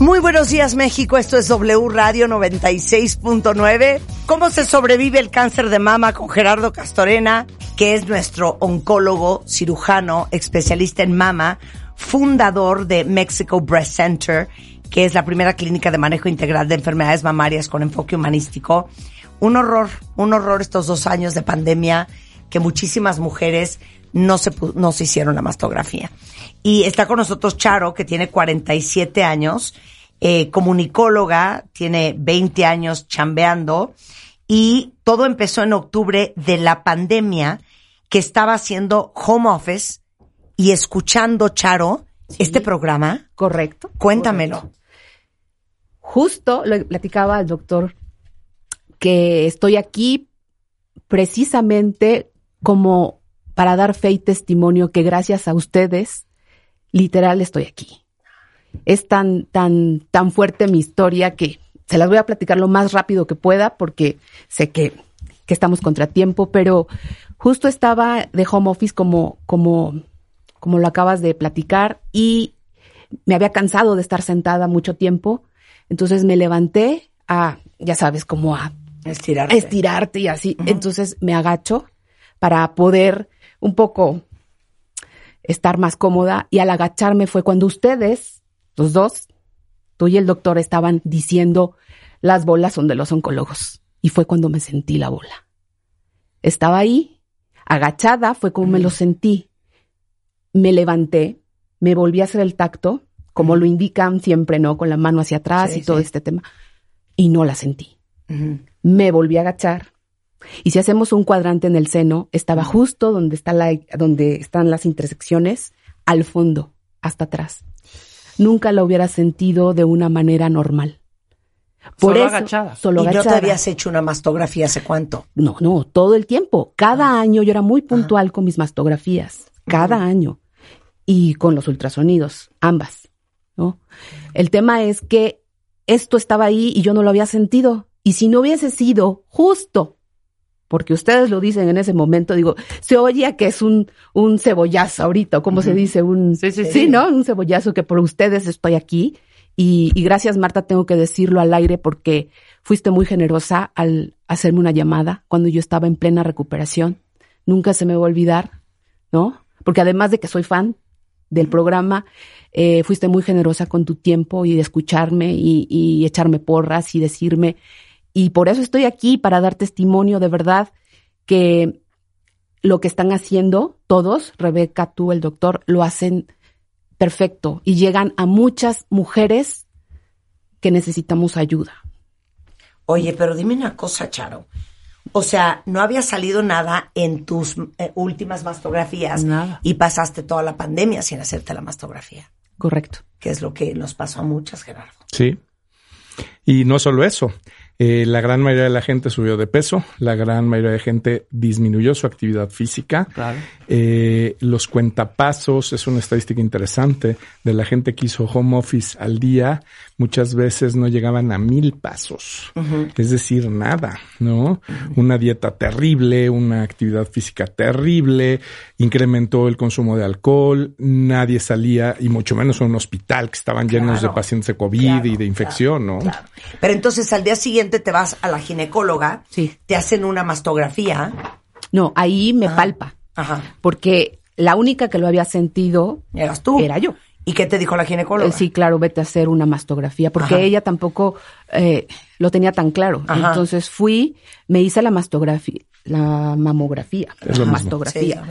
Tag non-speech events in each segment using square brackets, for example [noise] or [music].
Muy buenos días México, esto es W Radio 96.9. ¿Cómo se sobrevive el cáncer de mama con Gerardo Castorena, que es nuestro oncólogo, cirujano, especialista en mama, fundador de Mexico Breast Center, que es la primera clínica de manejo integral de enfermedades mamarias con enfoque humanístico? Un horror, un horror estos dos años de pandemia que muchísimas mujeres no se, no se hicieron la mastografía. Y está con nosotros Charo, que tiene 47 años, eh, comunicóloga, tiene 20 años chambeando, y todo empezó en octubre de la pandemia, que estaba haciendo home office y escuchando, Charo, este programa. Correcto. Cuéntamelo. correcto. Justo le platicaba al doctor que estoy aquí precisamente como para dar fe y testimonio que gracias a ustedes, literal, estoy aquí. Es tan, tan, tan fuerte mi historia que se las voy a platicar lo más rápido que pueda porque sé que, que estamos contra tiempo, pero justo estaba de home office como, como, como lo acabas de platicar y me había cansado de estar sentada mucho tiempo. Entonces me levanté a, ya sabes, como a Estirarte. estirarte y así. Entonces me agacho para poder un poco estar más cómoda y al agacharme fue cuando ustedes, los dos, tú y el doctor estaban diciendo las bolas son de los oncólogos y fue cuando me sentí la bola. Estaba ahí, agachada, fue como me lo sentí. Me levanté, me volví a hacer el tacto, como lo indican siempre, ¿no? Con la mano hacia atrás Sí, y todo sí. este tema. Y no la sentí me volví a agachar. Y si hacemos un cuadrante en el seno, estaba justo donde, está la, donde están las intersecciones, al fondo, hasta atrás. Nunca la hubiera sentido de una manera normal. Por Solo eso, agachada. Solo ¿Y no te agachada. habías hecho una mastografía hace cuánto? No, no, todo el tiempo. Cada año yo era muy puntual con mis mastografías. Cada año. Y con los ultrasonidos, ambas. ¿no? El tema es que esto estaba ahí y yo no lo había sentido. Y si no hubiese sido justo, porque ustedes lo dicen en ese momento, digo, se oye que es un, un cebollazo ahorita, o como se dice, un, Sí, sí, sí. ¿no? Un cebollazo que por ustedes estoy aquí. Y, y gracias, Marta, tengo que decirlo al aire porque fuiste muy generosa al hacerme una llamada cuando yo estaba en plena recuperación. Nunca se me va a olvidar, ¿no? Porque además de que soy fan del programa, eh, fuiste muy generosa con tu tiempo y de escucharme y, y echarme porras y decirme. Y por eso estoy aquí, para dar testimonio de verdad que lo que están haciendo todos, Rebeca, tú, el doctor, lo hacen perfecto y llegan a muchas mujeres que necesitamos ayuda. Oye, pero dime una cosa, Charo. O sea, no había salido nada en tus eh, últimas mastografías Nada. y pasaste toda la pandemia sin hacerte la mastografía, Correcto. que es lo que nos pasó a muchas, Gerardo. Sí. Y no solo eso, eh, la gran mayoría de la gente subió de peso, la gran mayoría de gente disminuyó su actividad física. Claro. Eh, los cuentapasos es una estadística interesante de la gente que hizo home office al día, muchas veces no llegaban a mil pasos, es decir, nada, ¿no? Una dieta terrible, una actividad física terrible, incrementó el consumo de alcohol, nadie salía, y mucho menos a un hospital que estaban llenos Claro, de pacientes de COVID claro, y de infección, ¿no? Pero entonces al día siguiente te vas a la ginecóloga, Sí. te hacen una mastografía. No, ahí me palpa, Ajá. porque la única que lo había sentido Eras tú. era yo. ¿Y qué te dijo la ginecóloga? Eh, sí, claro, vete a hacer una mastografía, porque Ajá. ella tampoco eh, lo tenía tan claro. Ajá. Entonces fui, me hice la mastografía, la mamografía, Es la. Sí, mastografía.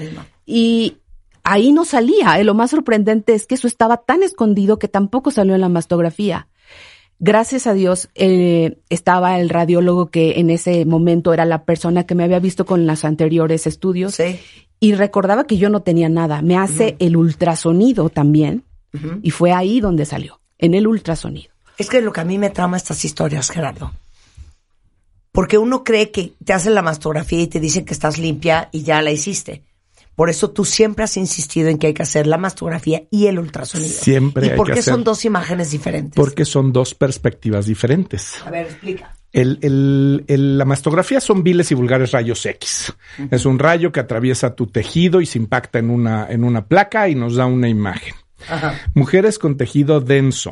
Y ahí no salía. eh, Lo más sorprendente es que eso estaba tan escondido que tampoco salió en la mastografía. Gracias a Dios eh, estaba el radiólogo que en ese momento era la persona que me había visto con los anteriores estudios Sí. y recordaba que yo no tenía nada. Me hace el ultrasonido también y fue ahí donde salió, en el ultrasonido. Es que lo que a mí me trama estas historias, Gerardo. Porque uno cree que te hacen la mastografía y te dicen que estás limpia y ya la hiciste. Por eso tú siempre has insistido en que hay que hacer la mastografía y el ultrasonido. Siempre ¿Y hay por que qué hacer- son dos imágenes diferentes? Porque son dos perspectivas diferentes. A ver, explica. El, el- el- la mastografía son viles y vulgares rayos X. Es un rayo que atraviesa tu tejido y se impacta en una, en una placa y nos da una imagen. Ajá. Mujeres con tejido denso,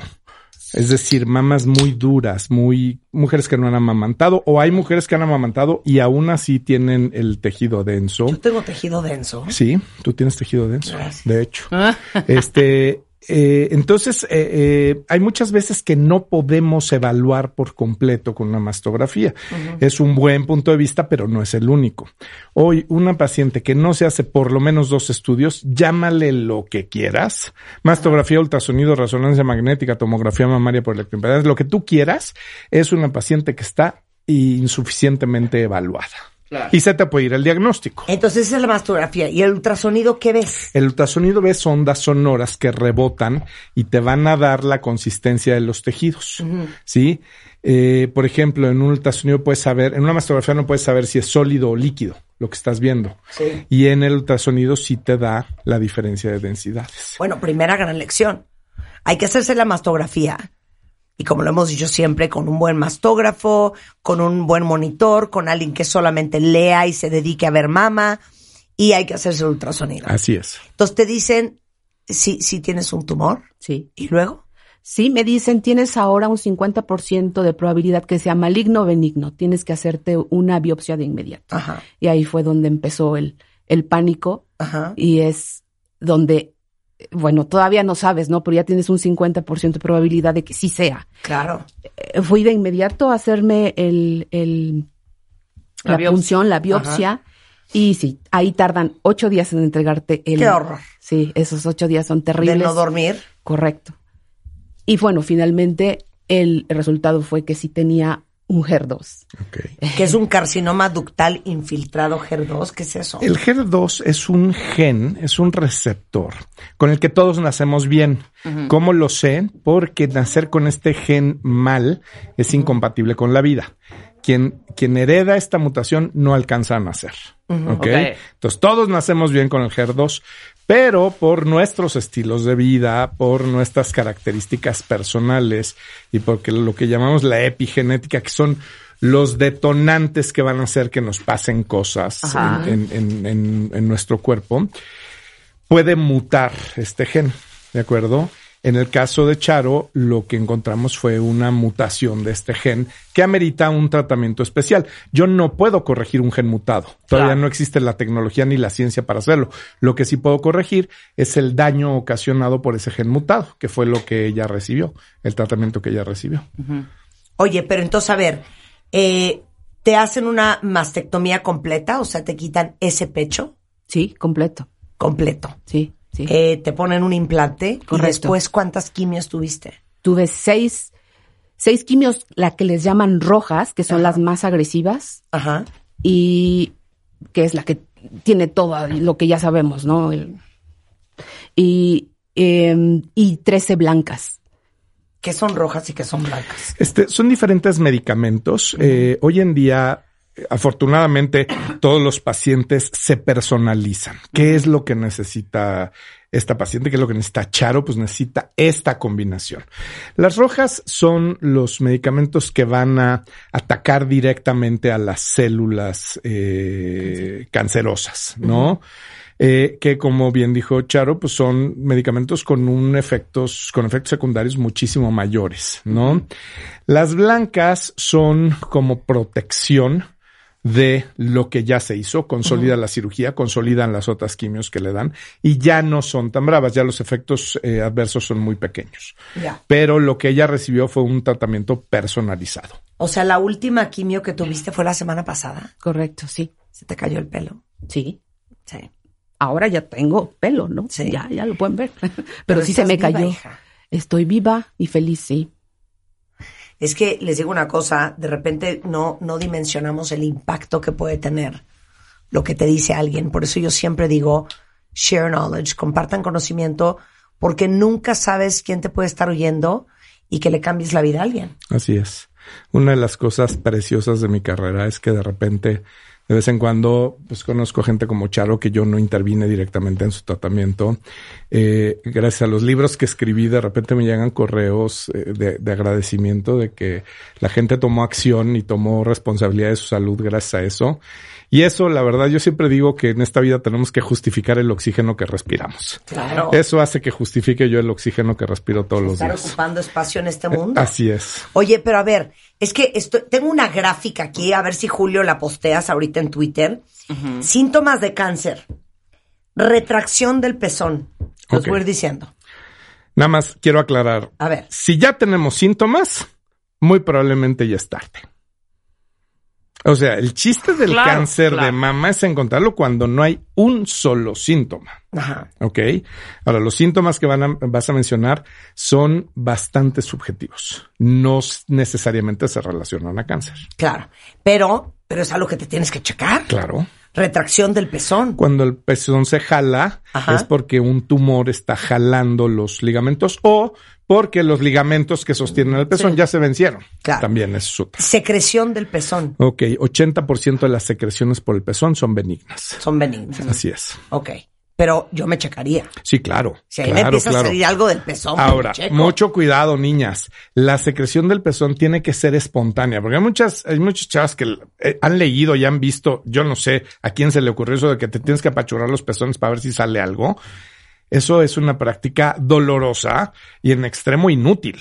es decir, mamas muy duras, muy mujeres que no han amamantado, o hay mujeres que han amamantado y aún así tienen el tejido denso. Yo tengo tejido denso. Sí, tú tienes tejido denso, Gracias. de hecho. Este, eh, entonces, eh, eh, hay muchas veces que no podemos evaluar por completo con una mastografía. Es un buen punto de vista, pero no es el único. Hoy, una paciente que no se hace por lo menos dos estudios, llámale lo que quieras. Mastografía, ultrasonido, resonancia magnética, tomografía mamaria por electroimpedancia, lo que tú quieras, es una paciente que está insuficientemente evaluada. Y se te puede ir el diagnóstico. Entonces esa es la mastografía. ¿Y el ultrasonido qué ves? El ultrasonido ves ondas sonoras que rebotan y te van a dar la consistencia de los tejidos. ¿Sí? Eh, por ejemplo, en un ultrasonido puedes saber, en una mastografía no puedes saber si es sólido o líquido lo que estás viendo. Sí. Y en el ultrasonido sí te da la diferencia de densidades. Bueno, primera gran lección. Hay que hacerse la mastografía. Y como lo hemos dicho siempre, con un buen mastógrafo, con un buen monitor, con alguien que solamente lea y se dedique a ver mama. Y hay que hacerse el ultrasonido. Así es. Entonces te dicen si, si tienes un tumor. Sí. Y luego, Sí, me dicen, tienes ahora un 50% de probabilidad que sea maligno o benigno. Tienes que hacerte una biopsia de inmediato. ajá, Y ahí fue donde empezó el, el pánico ajá. y es donde, bueno, todavía no sabes, ¿no? Pero ya tienes un 50% de probabilidad de que sí sea. Claro. Eh, Fui de inmediato a hacerme el, el, La la, punción, la biopsia. Y sí, ahí tardan ocho días en entregarte el... Qué horror. Sí, esos ocho días son De terribles. no dormir. Correcto. Y bueno, finalmente el resultado fue que sí tenía un HER2. Ok. Que es un carcinoma ductal infiltrado HER2. ¿Qué es eso? El HER2 es un gen, es un receptor con el que todos nacemos bien. ¿Cómo lo sé? Porque nacer con este gen mal es incompatible con la vida. Quien, quien hereda esta mutación no alcanza a nacer. ¿ok? Ok. Entonces todos nacemos bien con el HER2, pero por nuestros estilos de vida, por nuestras características personales y porque lo que llamamos la epigenética, que son los detonantes que van a hacer que nos pasen cosas Ajá. en, en- en- en nuestro cuerpo, puede mutar este gen, ¿de acuerdo? En el caso de Charo, lo que encontramos fue una mutación de este gen que amerita un tratamiento especial. Yo no puedo corregir un gen mutado. Todavía Claro. no existe la tecnología ni la ciencia para hacerlo. Lo que sí puedo corregir es el daño ocasionado por ese gen mutado, que fue lo que ella recibió, el tratamiento que ella recibió. Oye, pero entonces, a ver, eh, ¿te hacen una mastectomía completa? O sea, te quitan ese pecho Sí, completo. completo. Sí, sí. Eh, te ponen un implante y Correcto. después, ¿cuántas quimios tuviste? Tuve seis, seis quimios, la que les llaman rojas, que son las más agresivas, Ajá. y que es la que tiene todo lo que ya sabemos, ¿no? El- y, em, y 13 blancas. que son rojas y que son blancas? Este, son diferentes medicamentos. Eh, hoy en día, afortunadamente, todos los pacientes se personalizan. ¿Qué es lo que necesita esta paciente? ¿Qué es lo que necesita Charo? Pues necesita esta combinación. Las rojas son los medicamentos que van a atacar directamente a las células eh, cancerosas, ¿no? Eh, que como bien dijo Charo, pues son medicamentos con un efectos, con efectos secundarios muchísimo mayores, ¿no? Las blancas son como protección de lo que ya se hizo, consolida la cirugía, consolidan las otras quimios que le dan y ya no son tan bravas, ya los efectos eh, adversos son muy pequeños. Ya. Pero lo que ella recibió fue un tratamiento personalizado. O sea, la última quimio que tuviste fue la semana pasada. Correcto, sí. Se te cayó el pelo. Sí. Sí. Ahora ya tengo pelo, ¿no? Sí. Ya, ya lo pueden ver. [laughs] Pero, sí se me viva, cayó. hija. Estoy viva y feliz, sí. Es que les digo una cosa, de repente no, no dimensionamos el impacto que puede tener lo que te dice alguien. Por eso yo siempre digo, share knowledge, compartan conocimiento, porque nunca sabes quién te puede estar oyendo y que le cambies la vida a alguien. Así es. Una de las cosas preciosas de mi carrera es que de repente, de vez en cuando, pues conozco gente como Charo, que yo no intervine directamente en su tratamiento. Eh, gracias a los libros que escribí, de repente me llegan correos eh, de, de agradecimiento de que la gente tomó acción y tomó responsabilidad de su salud gracias a eso. Y eso, la verdad, yo siempre digo que en esta vida tenemos que justificar el oxígeno que respiramos. Claro. Eso hace que justifique yo el oxígeno que respiro todos los Estar días. ocupando espacio en este mundo. Así es. Oye, pero a ver, es que estoy, tengo una gráfica aquí, a ver si Julio la posteas ahorita en Twitter. Síntomas de cáncer. Retracción del pezón. Los Ok. voy a ir diciendo. Nada más quiero aclarar. A ver. Si ya tenemos síntomas, muy probablemente ya es tarde. O sea, el chiste del Claro, cáncer de mama es encontrarlo cuando no hay un solo síntoma. Ajá. ¿Ok? Ahora, los síntomas que van a- vas a mencionar son bastante subjetivos. No necesariamente se relacionan a cáncer. Claro. Pero, pero es algo que te tienes que checar. Claro. Retracción del pezón. Cuando el pezón se jala, Ajá. es porque un tumor está jalando los ligamentos o porque los ligamentos que sostienen el pezón ya se vencieron. Claro. También es otra. Secreción del pezón. Ok, 80% de las secreciones por el pezón son benignas. Son benignas. Así es. Ok. Pero yo me checaría. Sí, claro. Si ahí me claro, empieza a salir algo del pezón, Ahora, me mucho cuidado, niñas. La secreción del pezón tiene que ser espontánea, porque hay muchas, hay muchas chavas que eh, han leído y han visto, yo no sé a quién se le ocurrió eso de que te tienes que apachurrar los pezones para ver si sale algo. Eso es una práctica dolorosa y en extremo inútil.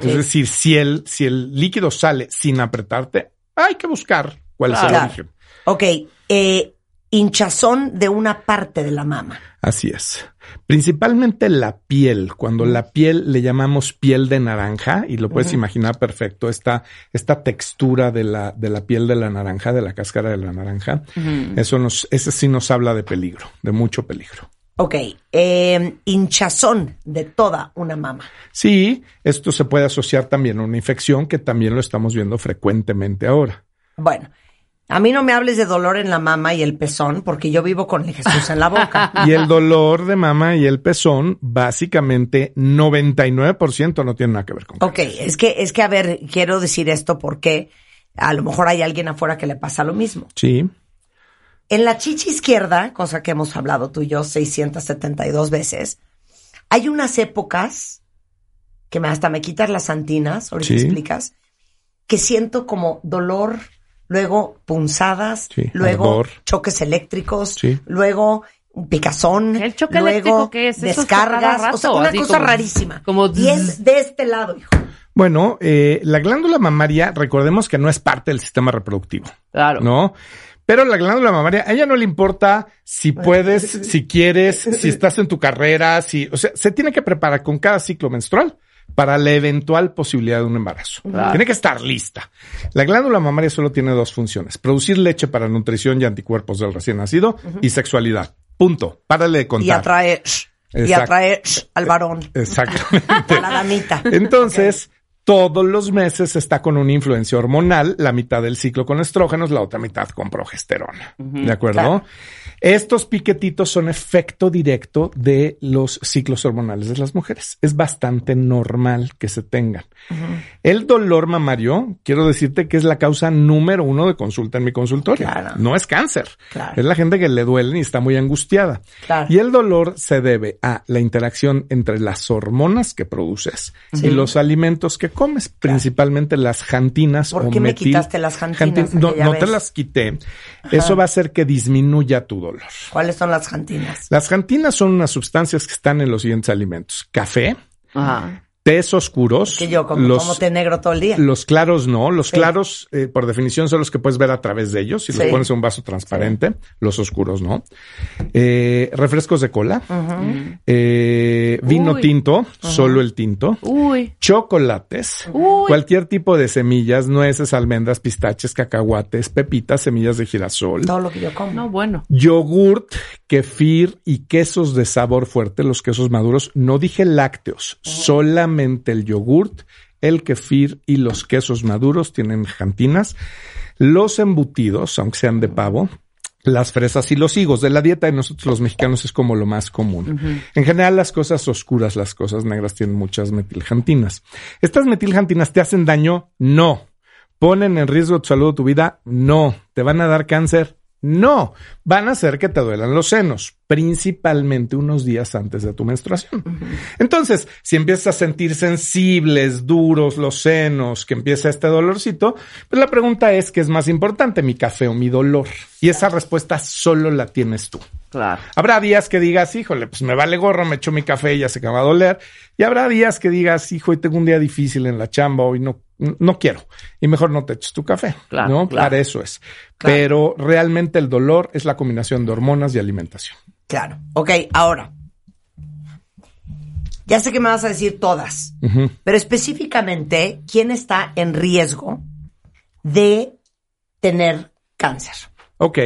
Sí. Es decir, si el, si el líquido sale sin apretarte, hay que buscar cuál es el origen. Ok. Eh, hinchazón de una parte de la mama. Así es. Principalmente la piel. Cuando la piel le llamamos piel de naranja, y lo puedes imaginar perfecto, esta, esta textura de la, de la piel de la naranja, de la cáscara de la naranja, eso nos, ese sí nos habla de peligro, de mucho peligro. Ok. Eh, hinchazón de toda una mama. Sí, esto se puede asociar también a una infección que también lo estamos viendo frecuentemente ahora. Bueno, a mí no me hables de dolor en la mama y el pezón, porque yo vivo con el Jesús en la boca. [laughs] Y el dolor de mama y el pezón, básicamente 99% no tiene nada que ver con Ok, es que, es que, a ver, quiero decir esto porque a lo mejor hay alguien afuera que le pasa lo mismo. Sí, En la chichi izquierda, cosa que hemos hablado tú y yo 672 veces, hay unas épocas que me, hasta me quitas las antinas, ahorita Sí. explicas, que siento como dolor, luego punzadas, Sí, luego ardor. choques eléctricos, Sí. luego un picazón, ¿El choque luego descargas, rato? o sea, una cosa como- rarísima. como y es de este lado, hijo. Bueno, eh, la glándula mamaria, recordemos que no es parte del sistema reproductivo, Claro. ¿no? Pero la glándula mamaria, a ella no le importa si puedes, si quieres, si estás en tu carrera, si, o sea, se tiene que preparar con cada ciclo menstrual para la eventual posibilidad de un embarazo. Tiene que estar lista. La glándula mamaria solo tiene dos funciones: producir leche para nutrición y anticuerpos del recién nacido y sexualidad. Punto. Párale de contar. Y atraer, y atraer al varón, Exactamente. [laughs] a la damita. Entonces, todos los meses está con una influencia hormonal, la mitad del ciclo con estrógenos, la otra mitad con progesterona. ¿De acuerdo? Claro. Estos piquetitos son efecto directo de los ciclos hormonales de las mujeres. Es bastante normal que se tengan. El dolor mamario, quiero decirte que es la causa número uno de consulta en mi consultorio. Claro. No es cáncer. Claro. Es la gente que le duele y está muy angustiada. Claro. Y el dolor se debe a la interacción entre las hormonas que produces y los alimentos que comes, principalmente las jantinas ¿Por o qué me quitaste las jantinas jantin- No, te las quité. Eso va a hacer que disminuya tu dolor. ¿Cuáles son las jantinas? Las jantinas son unas sustancias que están en los siguientes alimentos. Café, Ajá. Tés oscuros. Que yo como, los, como té negro todo el día. Los claros no. Los Sí. claros, eh, por definición, son los que puedes ver a través de ellos. Si Sí. los pones en un vaso transparente. Los oscuros no. Eh, refrescos de cola. Eh, vino Uy. tinto. Solo el tinto. Uy. Chocolates. Uy. Cualquier tipo de semillas, nueces, almendras, pistaches, cacahuates, pepitas, semillas de girasol. Todo lo que yo como. No, bueno. Yogurt, kefir y quesos de sabor fuerte, los quesos maduros. No dije lácteos, solamente el yogurt, el kefir y los quesos maduros tienen jantinas. Los embutidos, aunque sean de pavo, las fresas y los higos. De la dieta de nosotros los mexicanos es como lo más común. En general, las cosas oscuras, las cosas negras tienen muchas metiljantinas. ¿Estas metiljantinas te hacen daño? No. ¿Ponen en riesgo tu salud o tu vida? No. ¿Te van a dar cáncer? No. Van a hacer que te duelan los senos, principalmente unos días antes de tu menstruación. Entonces, si empiezas a sentir sensibles, duros los senos, que empieza este dolorcito, pues la pregunta es, ¿qué es más importante, mi café o mi dolor? Y esa respuesta solo la tienes tú. Claro. Habrá días que digas, híjole, pues me vale gorro, me echo mi café y ya se me va a doler. Y habrá días que digas, hijo, hoy tengo un día difícil en la chamba, hoy no, no quiero. Y mejor no te eches tu café. Claro, ¿no? claro. Para eso es. Pero realmente el dolor es la combinación de hormonas y alimentación. Claro. Ok, ahora. Ya sé que me vas a decir todas, pero específicamente, ¿quién está en riesgo de tener cáncer? Ok.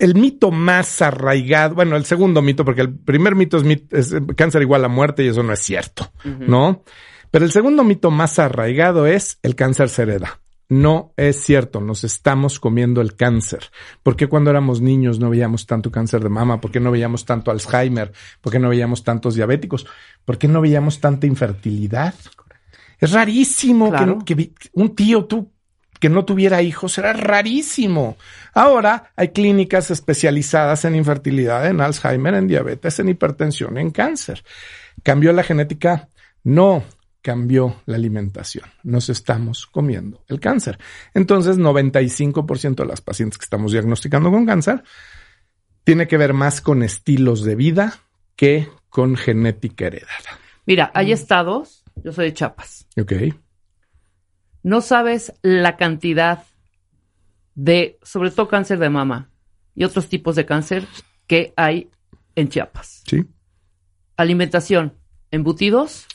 El mito más arraigado, bueno, el segundo mito, porque el primer mito es, mit- es, eh, cáncer igual a muerte y eso no es cierto, ¿no? Pero el segundo mito más arraigado es el cáncer se hereda. No es cierto, nos estamos comiendo el cáncer. ¿Por qué cuando éramos niños no veíamos tanto cáncer de mama? ¿Por qué no veíamos tanto Alzheimer? ¿Por qué no veíamos tantos diabéticos? ¿Por qué no veíamos tanta infertilidad? Es rarísimo que Claro. que, un tío tú que no tuviera hijos era rarísimo. Ahora hay clínicas especializadas en infertilidad, en Alzheimer, en diabetes, en hipertensión, en cáncer. ¿Cambió la genética? No, cambió la alimentación. Nos estamos comiendo el cáncer. Entonces, 95% de las pacientes que estamos diagnosticando con cáncer tiene que ver más con estilos de vida que con genética heredada. Mira, hay estados, yo soy de Chiapas, ¿Ok? no sabes la cantidad de, sobre todo cáncer de mama y otros tipos de cáncer que hay en Chiapas. Sí. Alimentación, embutidos,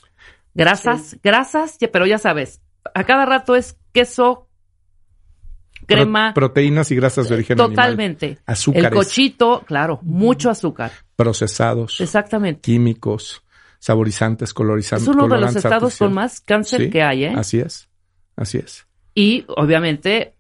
grasas, grasas, ya- pero ya sabes, a cada rato es queso, crema, Pro- proteínas y grasas de origen animal. totalmente. Azúcares. El cochito, claro, mucho azúcar. Procesados. Exactamente. químicos, saborizantes, colorizantes. Es uno de los estados con más cáncer Sí, que hay, ¿eh? Así es, así es. Y obviamente,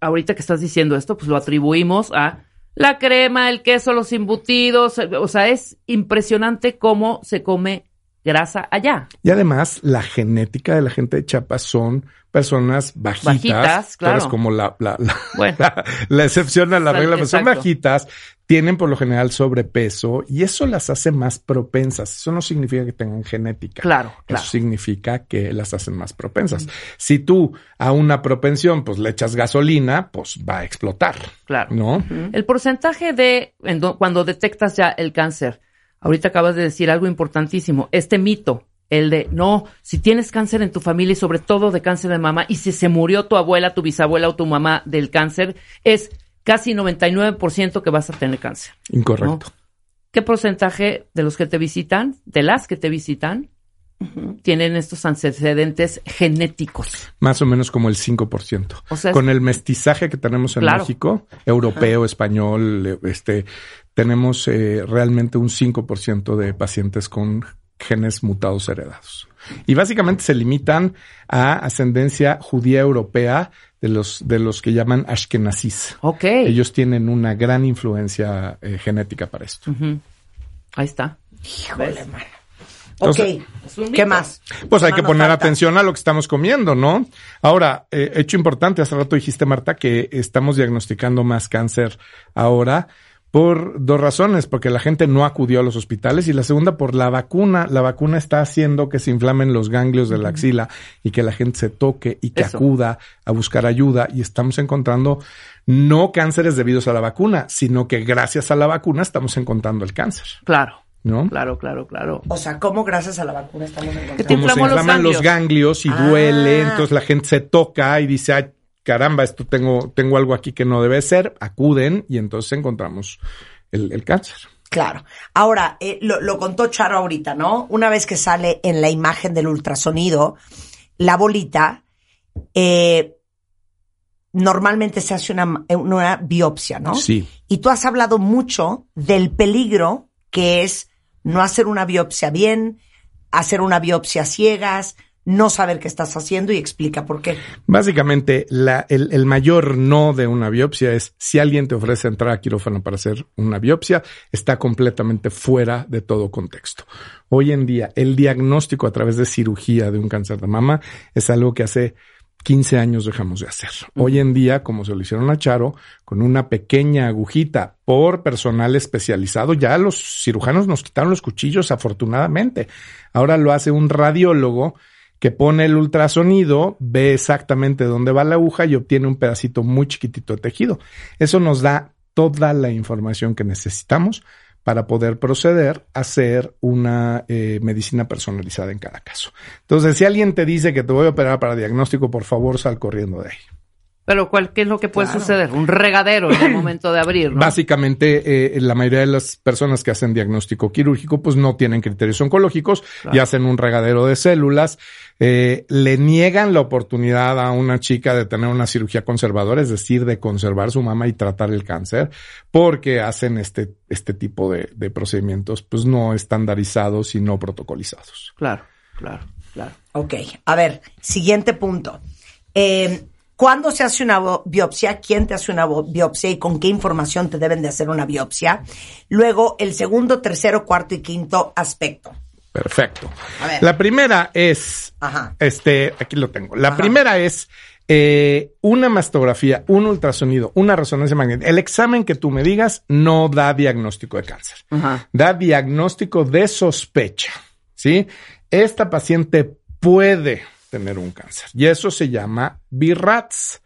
ahorita que estás diciendo esto, pues lo atribuimos a la crema, el queso, los embutidos. eh, O sea, es impresionante cómo se come grasa allá. Y además, la genética de la gente de Chiapas son personas bajitas. Bajitas, claro. como la, la, la, Bueno. la- [laughs] la excepción a la regla, pero son bajitas, tienen por lo general sobrepeso y eso las hace más propensas. Eso no significa que tengan genética. Claro, claro. Eso significa que las hacen más propensas. Si tú a una propensión pues le echas gasolina, pues va a explotar. Claro. ¿No? El porcentaje de cuando detectas ya el cáncer, ahorita acabas de decir algo importantísimo, este mito, el de no, si tienes cáncer en tu familia y sobre todo de cáncer de mama, y si se murió tu abuela, tu bisabuela o tu mamá del cáncer, es casi 99% que vas a tener cáncer. Incorrecto. ¿Qué porcentaje de los que te visitan, de las que te visitan, tienen estos antecedentes genéticos? Más o menos como el 5%. O sea, Con el mestizaje que tenemos en Claro. México, europeo, español, este, tenemos eh, realmente un 5% de pacientes con genes mutados heredados. Y básicamente se limitan a ascendencia judía europea de los, de los que llaman ashkenazis. Ok. Ellos tienen una gran influencia eh, genética para esto. Ujú. Ahí está. Híjole. Entonces- ok, ¿qué más? Pues hay que poner falta. atención a lo que estamos comiendo, ¿no? Ahora, eh, hecho importante, hace rato dijiste, Marta, que estamos diagnosticando más cáncer ahora por dos razones, porque la gente no acudió a los hospitales y la segunda por la vacuna. La vacuna está haciendo que se inflamen los ganglios de la axila y que la gente se toque y que Eso. acuda a buscar ayuda y estamos encontrando no cánceres debidos a la vacuna, sino que gracias a la vacuna estamos encontrando el cáncer. Claro. ¿no? Claro, claro, claro. O sea, ¿cómo gracias a la vacuna estamos encontrando? Como se inflaman los ganglios. ganglios y Ah. duele, entonces la gente se toca y dice, ay, caramba, esto tengo, tengo algo aquí que no debe ser, acuden y entonces encontramos el, el cáncer. Claro. Ahora, eh, lo, lo contó Charo ahorita, ¿no? Una vez que sale en la imagen del ultrasonido, la bolita, eh, normalmente se hace una, una biopsia, ¿no? Sí. Y tú has hablado mucho del peligro que es no hacer una biopsia bien, hacer una biopsia ciegas, no saber qué estás haciendo y explica por qué. Básicamente, la, el, el mayor no de una biopsia es si alguien te ofrece entrar a quirófano para hacer una biopsia, está completamente fuera de todo contexto. Hoy en día, el diagnóstico a través de cirugía de un cáncer de mama es algo que hace 15 años dejamos de hacer. Hoy en día, como se lo hicieron a Charo, con una pequeña agujita por personal especializado, ya los cirujanos nos quitaron los cuchillos afortunadamente. Ahora lo hace un radiólogo que pone el ultrasonido, ve exactamente dónde va la aguja y obtiene un pedacito muy chiquitito de tejido. Eso nos da toda la información que necesitamos para poder proceder a hacer una eh, medicina personalizada en cada caso. Entonces, si alguien te dice que te voy a operar para diagnóstico, por favor, sal corriendo de ahí. Pero ¿cuál, ¿qué es lo que puede Claro. suceder? Un regadero en el momento de abrir, ¿no? Básicamente, eh, la mayoría de las personas que hacen diagnóstico quirúrgico, pues no tienen criterios oncológicos y hacen un regadero de células. Eh, le niegan la oportunidad a una chica de tener una cirugía conservadora, es decir, de conservar su mama y tratar el cáncer, porque hacen este, este tipo de, de procedimientos, pues no estandarizados y no protocolizados. Claro, claro, claro. Ok, a ver, siguiente punto. Eh, ¿Cuándo se hace una biopsia? ¿Quién te hace una biopsia y con qué información te deben de hacer una biopsia? Luego, el segundo, tercero, cuarto y quinto aspecto. Perfecto. A ver. La primera es, Ajá. este, aquí lo tengo. La Ajá. primera es eh, una mastografía, un ultrasonido, una resonancia magnética. El examen que tú me digas no da diagnóstico de cáncer. Ajá. Da diagnóstico de sospecha. ¿Sí? Esta paciente puede tener un cáncer y eso se llama BIRATS.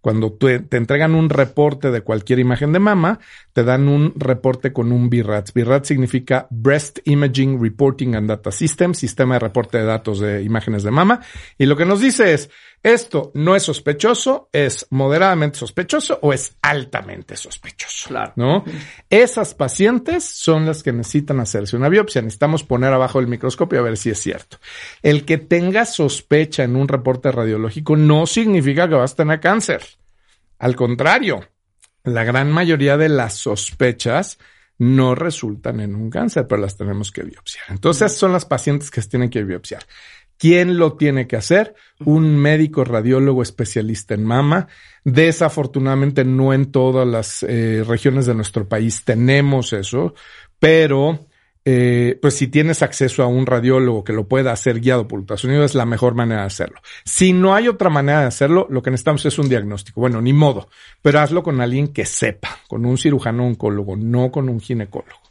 Cuando te entregan un reporte de cualquier imagen de mama, te dan un reporte con un BIRATS. BIRATS significa Breast Imaging Reporting and Data System, sistema de reporte de datos de imágenes de mama. Y lo que nos dice es, esto no es sospechoso, es moderadamente sospechoso o es altamente sospechoso. Claro. ¿No? Esas pacientes son las que necesitan hacerse una biopsia. Necesitamos poner abajo el microscopio a ver si es cierto. El que tenga sospecha en un reporte radiológico no significa que vas a tener cáncer. Al contrario, la gran mayoría de las sospechas no resultan en un cáncer, pero las tenemos que biopsiar. Entonces son las pacientes que se tienen que biopsiar. ¿Quién lo tiene que hacer? Un médico radiólogo especialista en mama. Desafortunadamente no en todas las eh, regiones de nuestro país tenemos eso, pero eh, pues si tienes acceso a un radiólogo que lo pueda hacer guiado por ultrasonido es la mejor manera de hacerlo. Si no hay otra manera de hacerlo, lo que necesitamos es un diagnóstico. Bueno, ni modo, pero hazlo con alguien que sepa, con un cirujano oncólogo, no con un ginecólogo.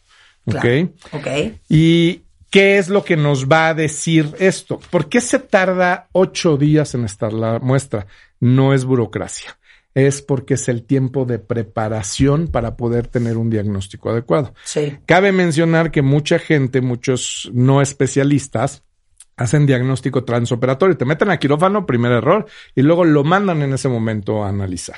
¿Ok? Claro. Ok. ¿Y qué es lo que nos va a decir esto? ¿Por qué se tarda ocho días en estar la muestra? No es burocracia. Es porque es el tiempo de preparación para poder tener un diagnóstico adecuado. Sí. Cabe mencionar que mucha gente, muchos no especialistas, hacen diagnóstico transoperatorio, te meten a quirófano, primer error, y luego lo mandan en ese momento a analizar.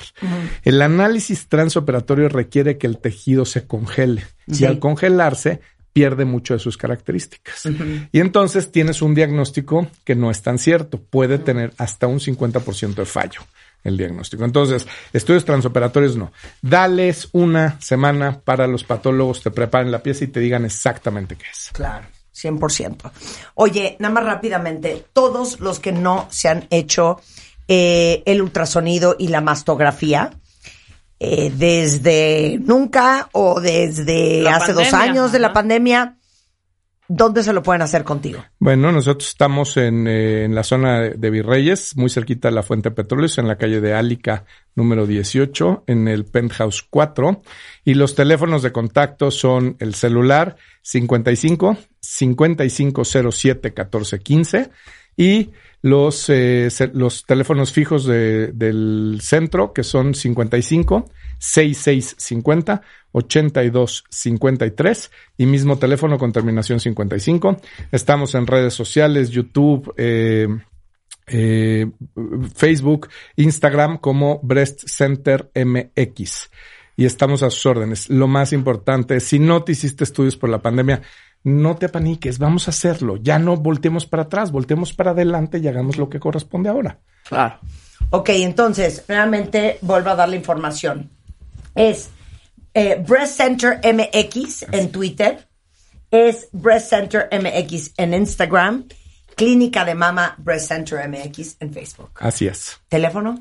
El análisis transoperatorio requiere que el tejido se congele Sí. y al congelarse pierde mucho de sus características. Y entonces tienes un diagnóstico que no es tan cierto, puede tener hasta un 50% de fallo el diagnóstico. Entonces, estudios transoperatorios no. Dales una semana para los patólogos, te preparen la pieza y te digan exactamente qué es. Claro, 100%. Oye, nada más rápidamente, todos los que no se han hecho eh, el ultrasonido y la mastografía, eh, desde nunca o desde La hace dos años de la pandemia, ¿dónde se lo pueden hacer contigo? Bueno, nosotros estamos en, eh, en la zona de, de Virreyes, muy cerquita de la Fuente de Petróleos, en la calle de Álica número 18, en el Penthouse 4. Y los teléfonos de contacto son el celular 55 5507 1415 y los, eh, los teléfonos fijos de- del centro, que son 55 6650 8253 y mismo teléfono con terminación 55. Estamos en redes sociales, YouTube, eh, eh, Facebook, Instagram como Breast Center MX. Y estamos a sus órdenes. Lo más importante, si no te hiciste estudios por la pandemia, no te apaniques, vamos a hacerlo. Ya no volteemos para atrás, volteemos para adelante y hagamos lo que corresponde ahora. Claro. Ok, entonces, nuevamente vuelvo a dar la información. Es eh, Breast Center MX en Twitter, es Breast Center MX en Instagram, Clínica de Mama Breast Center MX en Facebook. Así es. ¿Teléfono?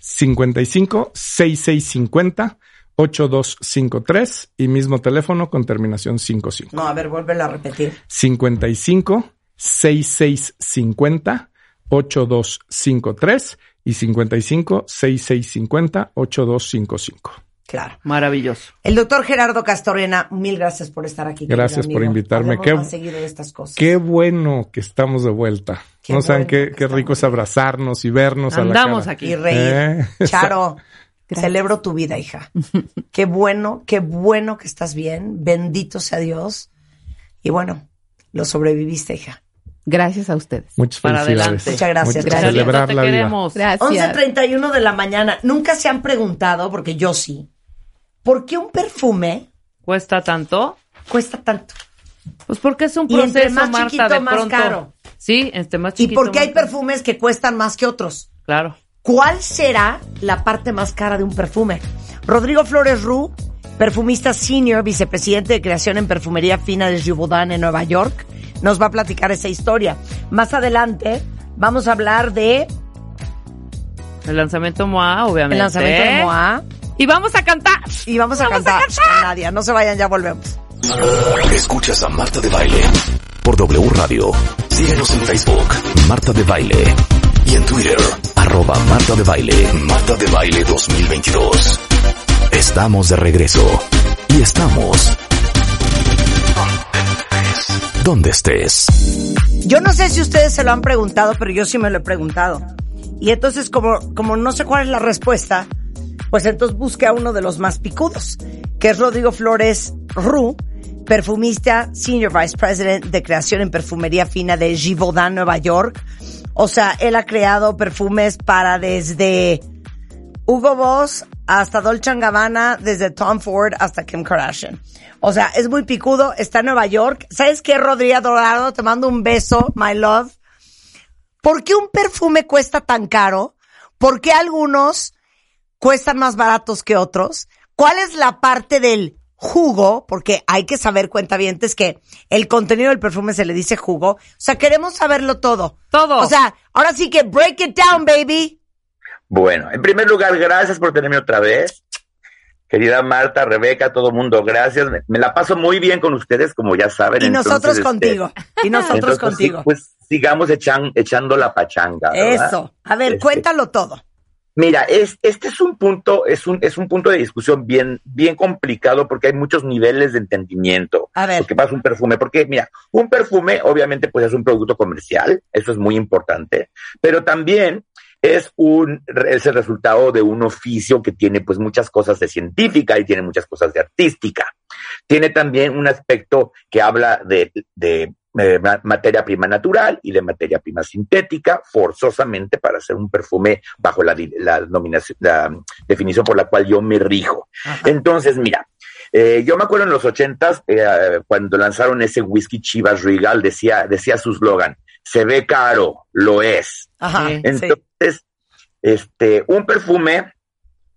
55 6650 8253 y mismo teléfono con terminación 55. No, a ver, vuélvelo a repetir. 55 6650 8253 y 55 6650 8255. Claro. Maravilloso. El doctor Gerardo Castorena, mil gracias por estar aquí. Gracias por invitarme. Qué- más seguido de estas cosas. Qué bueno que estamos de vuelta. Qué no saben qué, qué rico es abrazarnos y vernos a la Andamos cara. aquí. Y reír. Eh, [laughs] Charo, Gracias. celebro tu vida, hija. Qué bueno, qué bueno que estás bien. Bendito sea Dios. Y bueno, lo sobreviviste, hija. Gracias a ustedes. Muchas Para felicidades. adelante. Muchas gracias. Gracias. Celebrar la vida. queremos. Gracias. 11.31 de la mañana. Nunca se han preguntado, porque yo sí, ¿por qué un perfume ¿Cuesta tanto? cuesta tanto? Pues porque es un Y entre proceso, más Marta, chiquito, de más pronto. caro. Sí, este más ¿Y chiquito. por qué hay perfumes que cuestan más que otros? Claro. ¿Cuál será la parte más cara de un perfume? Rodrigo Flores Ru, perfumista senior, vicepresidente de creación en perfumería fina de Givaudan en Nueva York, nos va a platicar esa historia. Más adelante vamos a hablar de El lanzamiento MOA, obviamente. el lanzamiento de Moa Y vamos a cantar. y vamos a cantar Nadia. No se vayan, ya volvemos. Escuchas a Marta de Baile por W Radio. Síguenos en Facebook, Marta de Baile. En Twitter, arroba Marta de Baile, Marta de Baile 2022. Estamos de regreso. Y estamos... Donde estés. Yo no sé si ustedes se lo han preguntado, pero yo sí me lo he preguntado. Y entonces, como, como no sé cuál es la respuesta, pues entonces busqué a uno de los más picudos, que es Rodrigo Flores Ru, perfumista, Senior Vice President de creación en perfumería fina de Givaudan, Nueva York. O sea, él ha creado perfumes para desde Hugo Boss hasta Dolce Gabbana, desde Tom Ford hasta Kim Kardashian. O sea, es muy picudo, está en Nueva York. ¿Sabes qué, Rodrigo Dorado? Te mando un beso, my love. ¿Por qué un perfume cuesta tan caro? ¿Por qué algunos cuestan más baratos que otros? ¿Cuál es la parte del jugo? Porque hay que saber, cuentavientes, que el contenido del perfume se le dice jugo. O sea, queremos saberlo todo. Todo. O sea, ahora sí que break it down, baby. Bueno, en primer lugar, gracias por tenerme otra vez. Querida Marta, Rebeca, todo mundo, gracias. Me, me la paso muy bien con ustedes, como ya saben. Y nosotros este, contigo. Y nosotros entonces, contigo. sí, pues sigamos echan- echando la pachanga. ¿verdad? Eso. A ver, Este, cuéntalo todo. Mira, es, este es un punto, es un, es un punto de discusión bien, bien complicado porque hay muchos niveles de entendimiento. A ver. Que pasa un perfume, porque mira, un perfume obviamente pues es un producto comercial, eso es muy importante, pero también es un, es el resultado de un oficio que tiene pues muchas cosas de científica y tiene muchas cosas de artística. Tiene también un aspecto que habla de, de eh, ma- materia prima natural y de materia prima sintética, forzosamente para hacer un perfume bajo la, la, nominación, la definición por la cual yo me rijo. Entonces, mira, eh, yo me acuerdo en los ochentas, eh, cuando lanzaron ese whisky Chivas Regal, decía, decía su slogan, se ve caro, lo es. Ajá. Sí. Entonces, este, un perfume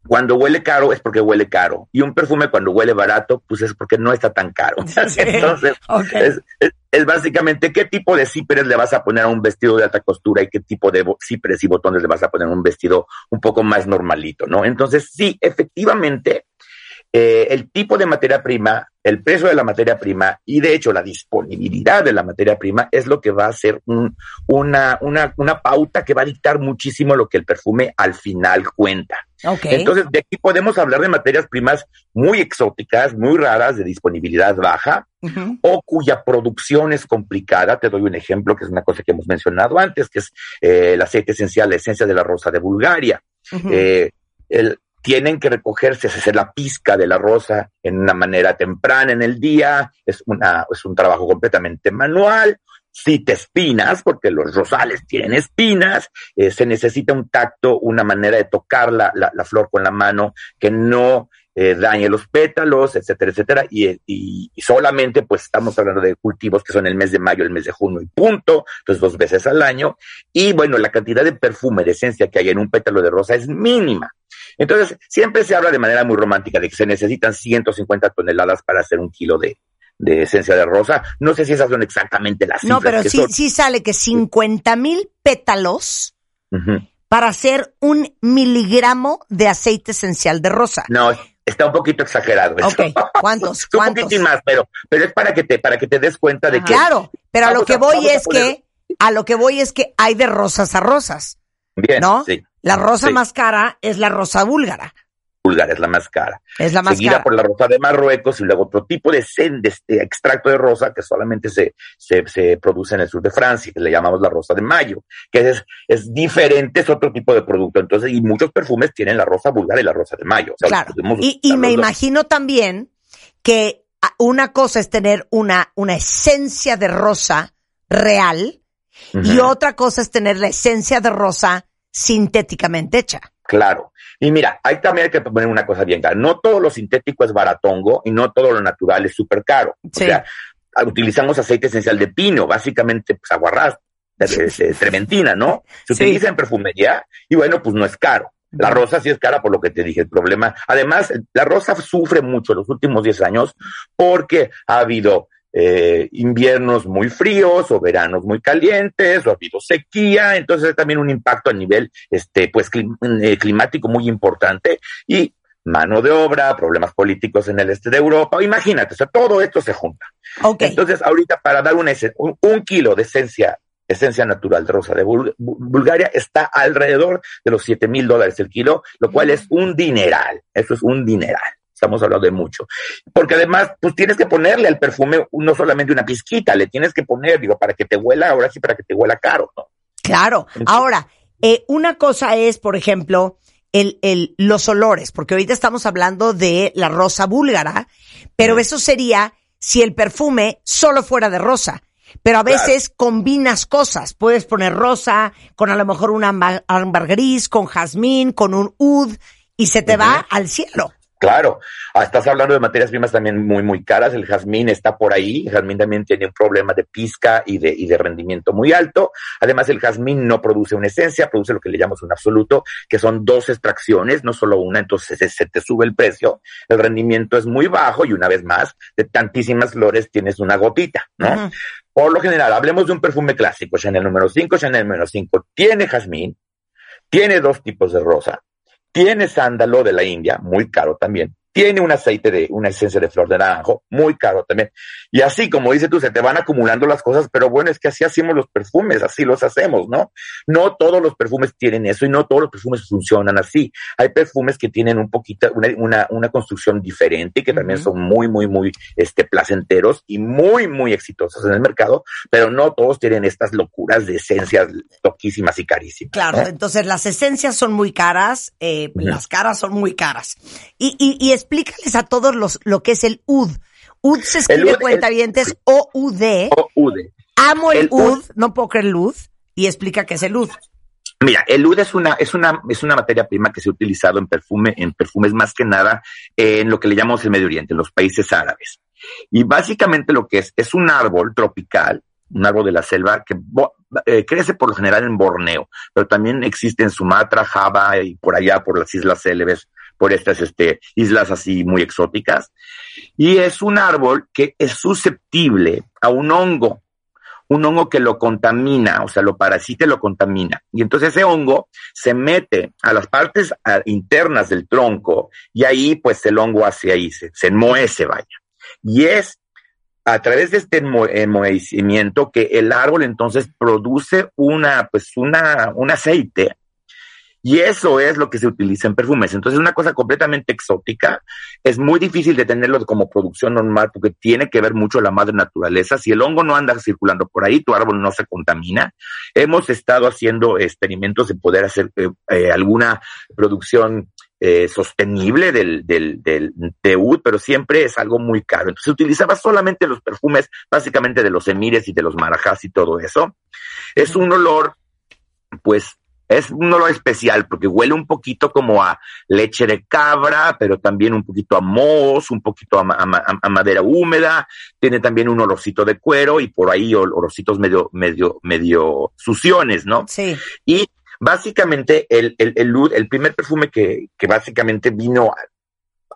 cuando huele caro es porque huele caro. Y un perfume cuando huele barato, pues es porque no está tan caro. [laughs] Sí. Entonces, es, es- es básicamente qué tipo de cíperes le vas a poner a un vestido de alta costura y qué tipo de cíperes y botones le vas a poner a un vestido un poco más normalito, ¿no? Entonces, sí, efectivamente, eh, el tipo de materia prima, el precio de la materia prima y de hecho la disponibilidad de la materia prima es lo que va a ser un, una, una, una pauta que va a dictar muchísimo lo que el perfume al final cuenta. Ok. Entonces, de aquí podemos hablar de materias primas muy exóticas, muy raras, de disponibilidad baja, o cuya producción es complicada. Te doy un ejemplo, que es una cosa que hemos mencionado antes, que es eh, el aceite esencial, la esencia de la rosa de Bulgaria. Eh, el- tienen que recogerse, hacer la pizca de la rosa en una manera temprana en el día, es, una, es un trabajo completamente manual. Si te espinas, porque los rosales tienen espinas, eh, se necesita un tacto, una manera de tocar la, la, la flor con la mano que no eh, dañe los pétalos, etcétera, etcétera. Y, y, y solamente, pues estamos hablando de cultivos que son el mes de mayo, el mes de junio y punto, entonces dos veces al año. Y bueno, la cantidad de perfume, de esencia que hay en un pétalo de rosa es mínima. Entonces, siempre se habla de manera muy romántica de que se necesitan 150 toneladas para hacer un kilo de, de esencia de rosa. No sé si esas son exactamente las No, cifras pero que sí, son. sí sale que 50 mil pétalos para hacer un miligramo de aceite esencial de rosa. No, está un poquito exagerado. eso. Ok, ¿cuántos? [laughs] Un ¿Cuántos? poquitín más, pero, pero es para que te, para que te des cuenta de que Claro, pero a lo que a- voy es poner- que, a lo que voy es que hay de rosas a rosas, bien, ¿no? sí, La rosa Sí. más cara es la rosa búlgara, Pulgar es la más cara. es la más seguida cara. por la rosa de Marruecos y luego otro tipo de, sen- de este extracto de rosa que solamente se, se, se produce en el sur de Francia, que le llamamos la rosa de mayo, que es, es diferente, es otro tipo de producto. Entonces, y muchos perfumes tienen la rosa búlgara y la rosa de mayo. O sea, Claro. Y, y me dos. imagino también que una cosa es tener una, una esencia de rosa real y otra cosa es tener la esencia de rosa sintéticamente hecha. Claro. Y mira, hay también hay que poner una cosa bien clara. No todo lo sintético es baratongo y no todo lo natural es súper caro. Sí. O sea, utilizamos aceite esencial de pino, básicamente pues aguarrás, trementina, ¿no? Se Sí. utiliza en perfumería y bueno, pues no es caro. La rosa sí es cara por lo que te dije, el problema. Además, la rosa sufre mucho en los últimos 10 años porque ha habido eh, inviernos muy fríos o veranos muy calientes o ha habido sequía, entonces hay también un impacto a nivel este pues clim- eh, climático muy importante y mano de obra, problemas políticos en el este de Europa, imagínate, o sea, todo esto se junta. Ok. Entonces, ahorita para dar una un, un kilo de esencia, esencia natural de rosa de Bul- Bu- Bulgaria está alrededor de los 7 mil dólares el kilo, lo cual es un dineral. Eso es un dineral. Estamos hablando de mucho. Porque además, pues tienes que ponerle al perfume no solamente una pizquita, le tienes que poner, digo, para que te huela, ahora sí, para que te huela caro, ¿no? Claro. Entonces- Ahora, eh, una cosa es, por ejemplo, el, el, los olores, porque ahorita estamos hablando de la rosa búlgara, pero eso sería si el perfume solo fuera de rosa. Pero a Claro. veces combinas cosas. Puedes poner rosa con a lo mejor un ámbar, gris, con jazmín, con un oud, y se te va al cielo. Claro, Ah, estás hablando de materias primas también muy, muy caras. El jazmín está por ahí. El jazmín también tiene un problema de pizca y de, y de rendimiento muy alto. Además, el jazmín no produce una esencia, produce lo que le llamamos un absoluto, que son dos extracciones, no solo una, entonces se, se te sube el precio. El rendimiento es muy bajo y una vez más, de tantísimas flores tienes una gotita, ¿no? Por lo general, hablemos de un perfume clásico, Chanel número 5, Chanel número 5, tiene jazmín, tiene dos tipos de rosa, tiene sándalo de la India, muy caro también, tiene un aceite de, una esencia de flor de naranjo, muy caro también. Y así, como dices tú, se te van acumulando las cosas, pero bueno, es que así hacemos los perfumes, así los hacemos, ¿no? No todos los perfumes tienen eso y no todos los perfumes funcionan así. Hay perfumes que tienen un poquito, una, una, una construcción diferente y que también son muy, muy, muy, este, placenteros y muy, muy exitosos en el mercado, pero no todos tienen estas locuras de esencias loquísimas y carísimas. Claro, ¿no? entonces las esencias son muy caras, eh, las caras son muy caras. Y, y, y explícales a todos los, lo que es el UD. UD se escribe UD, cuentavientes O-U-D. O UD. Amo el, el UD, UD. no puedo creer el UD. Y explica qué es el UD. Mira, el oud es una, es una, es una materia prima que se ha utilizado en perfume, en perfumes más que nada en lo que le llamamos el Medio Oriente, en los países árabes. Y básicamente lo que es, es un árbol tropical, un árbol de la selva que eh, crece por lo general en Borneo, pero también existe en Sumatra, Java y por allá, por las Islas Célebes, por estas este, islas así muy exóticas. Y es un árbol que es susceptible a un hongo. un hongo que lo contamina, o sea, lo parasita y lo contamina. Y entonces ese hongo se mete a las partes internas del tronco y ahí pues el hongo hace ahí, se, se vaya. Y es a través de este enmohecimiento que el árbol entonces produce una, pues una, un aceite y eso es lo que se utiliza en perfumes. Entonces, es una cosa completamente exótica. Es muy difícil de tenerlo como producción normal porque tiene que ver mucho la madre naturaleza. Si el hongo no anda circulando por ahí, tu árbol no se contamina. Hemos estado haciendo experimentos de poder hacer eh, eh, alguna producción eh, sostenible del, del, del pero siempre es algo muy caro. Entonces utilizaba solamente los perfumes, básicamente de los emires y de los marajás y todo eso. Es un olor, pues, es un olor especial porque huele un poquito como a leche de cabra, pero también un poquito a moho, un poquito a, madera húmeda. Tiene también un olorcito de cuero y por ahí olorcitos medio, medio, medio suciones, ¿no? Sí. Y básicamente el, el, el, el primer perfume que, que básicamente vino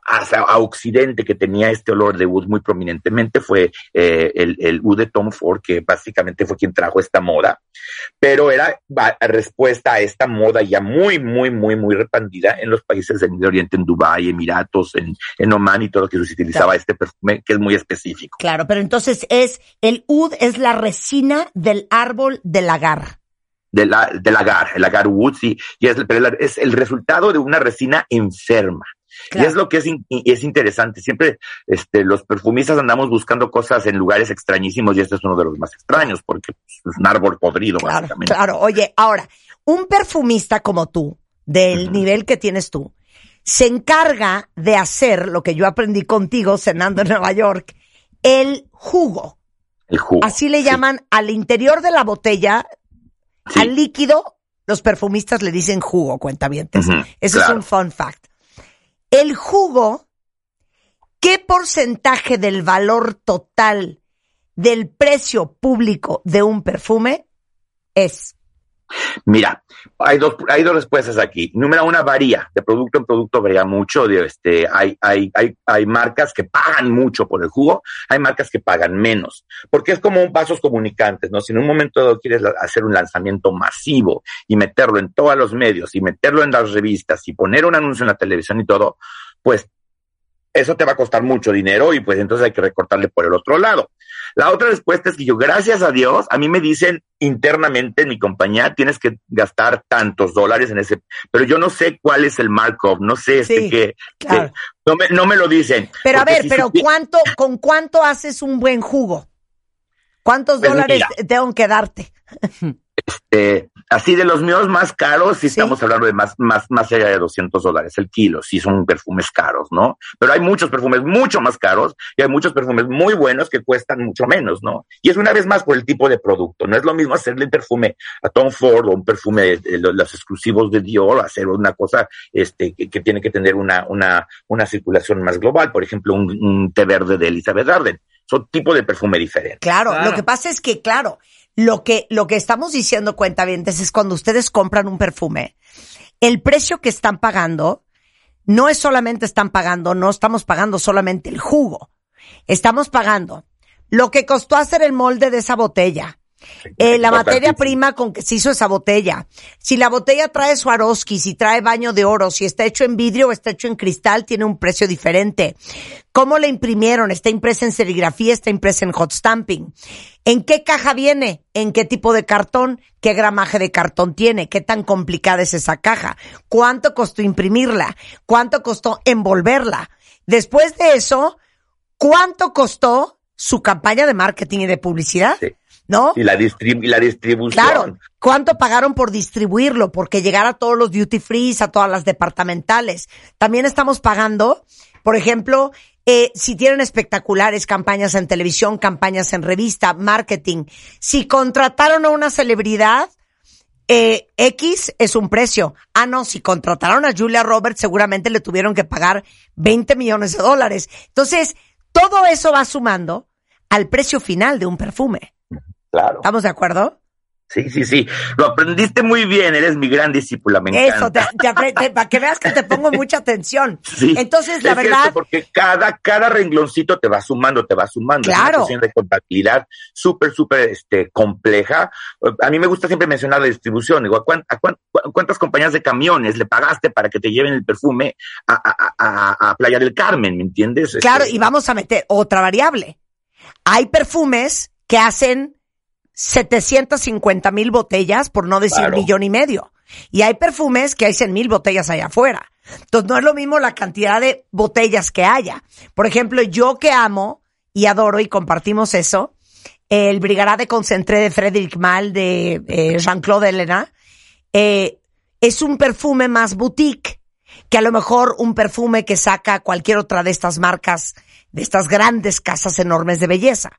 a, Occidente que tenía este olor de oud muy prominentemente fue eh, el, el de Tom Ford, que básicamente fue quien trajo esta moda, pero era respuesta a esta moda ya muy, muy, muy, muy repandida en los países del Medio Oriente, en Dubái, Emiratos, en, en Oman y todo lo que se utilizaba este perfume que es muy específico. Claro, pero entonces es, el oud es la resina del árbol del agar del, del agar, el agar wood, sí, y es, es el resultado de una resina enferma. Y es lo que es, es interesante. Siempre este, los perfumistas andamos buscando cosas en lugares extrañísimos y este es uno de los más extraños porque es un árbol podrido, claro, básicamente. Claro, oye, ahora, un perfumista como tú, del nivel que tienes tú, se encarga de hacer lo que yo aprendí contigo cenando en Nueva York, el jugo. El jugo. Así le llaman al interior de la botella, al líquido, los perfumistas le dicen jugo, cuenta bien. Eso es un fun fact. El jugo, ¿qué porcentaje del valor total del precio público de un perfume es? Mira, hay dos, hay dos respuestas aquí. Número una, varía. De producto en producto varía mucho. De este, hay, hay, hay, hay marcas que pagan mucho por el jugo, hay marcas que pagan menos. Porque es como un vasos comunicantes, ¿no? Si en un momento quieres hacer un lanzamiento masivo y meterlo en todos los medios y meterlo en las revistas y poner un anuncio en la televisión y todo, pues eso te va a costar mucho dinero y pues entonces hay que recortarle por el otro lado. La otra respuesta es que yo, gracias a Dios, a mí me dicen internamente en mi compañía, tienes que gastar tantos dólares en ese, pero yo no sé cuál es el markup, no sé este que, no, me, no me lo dicen. Pero a ver, pero ¿cuánto, con cuánto haces un buen jugo? ¿Cuántos pues dólares tengo que darte? Este, así de los míos más caros, sí, estamos hablando de más, más, más allá de 200 dólares el kilo, sí son perfumes caros, ¿no? Pero hay muchos perfumes mucho más caros y hay muchos perfumes muy buenos que cuestan mucho menos, ¿no? Y es una vez más por el tipo de producto, no es lo mismo hacerle un perfume a Tom Ford o un perfume de, los exclusivos de Dior, hacer una cosa este, que, tiene que tener una, una, una circulación más global, por ejemplo, un, un té verde de Elizabeth Arden. Son tipo de perfume diferente. Claro, claro, lo que pasa es que, claro, lo que, lo que estamos diciendo, cuentavientes, es cuando ustedes compran un perfume, el precio que están pagando no es solamente están pagando, no estamos pagando solamente el jugo. Estamos pagando lo que costó hacer el molde de esa botella, eh, la materia prima con que se hizo esa botella. Si la botella trae Swarovski, si trae baño de oro, si está hecho en vidrio o está hecho en cristal, tiene un precio diferente. ¿Cómo la imprimieron? ¿Está impresa en serigrafía? ¿Está impresa en hot stamping? ¿En qué caja viene? ¿En qué tipo de cartón? ¿Qué gramaje de cartón tiene? ¿Qué tan complicada es esa caja? ¿Cuánto costó imprimirla? ¿Cuánto costó envolverla? Después de eso, ¿cuánto costó su campaña de marketing y de publicidad? ¿No? Y la, la distribución. Claro. ¿Cuánto pagaron por distribuirlo? Porque llegar a todos los duty free, a todas las departamentales. También estamos pagando, por ejemplo, eh, si tienen espectaculares campañas en televisión, campañas en revista, marketing. Si contrataron a una celebridad, eh, X es un precio. Ah, no, si contrataron a Julia Roberts, seguramente le tuvieron que pagar 20 millones de dólares. Entonces, todo eso va sumando al precio final de un perfume. Claro. ¿Estamos de acuerdo? Sí, sí, sí. Lo aprendiste muy bien, eres mi gran discípula, me Eso, encanta. te, te te- para que veas que te pongo mucha atención. [laughs] Sí, Entonces, la es cierto, verdad, porque cada, cada rengloncito te va sumando, te va sumando. Es Claro. una cuestión de contabilidad súper, súper este, compleja. A mí me gusta siempre mencionar la distribución. Digo, ¿a, cuán- a cuán- cu- cuántas compañías de camiones le pagaste para que te lleven el perfume a, a- a- a Playa del Carmen? ¿Me entiendes? claro, Este, y vamos a meter otra variable. Hay perfumes que hacen 750 mil botellas, por no decir Claro. millón y medio. Y hay perfumes que hay 100 mil botellas allá afuera. Entonces no es lo mismo la cantidad de botellas que haya. Por ejemplo, yo que amo y adoro y compartimos eso, el Brigará de Concentré de Frédéric Mal de eh, Jean-Claude Elena, eh, es un perfume más boutique que a lo mejor un perfume que saca cualquier otra de estas marcas, de estas grandes casas enormes de belleza.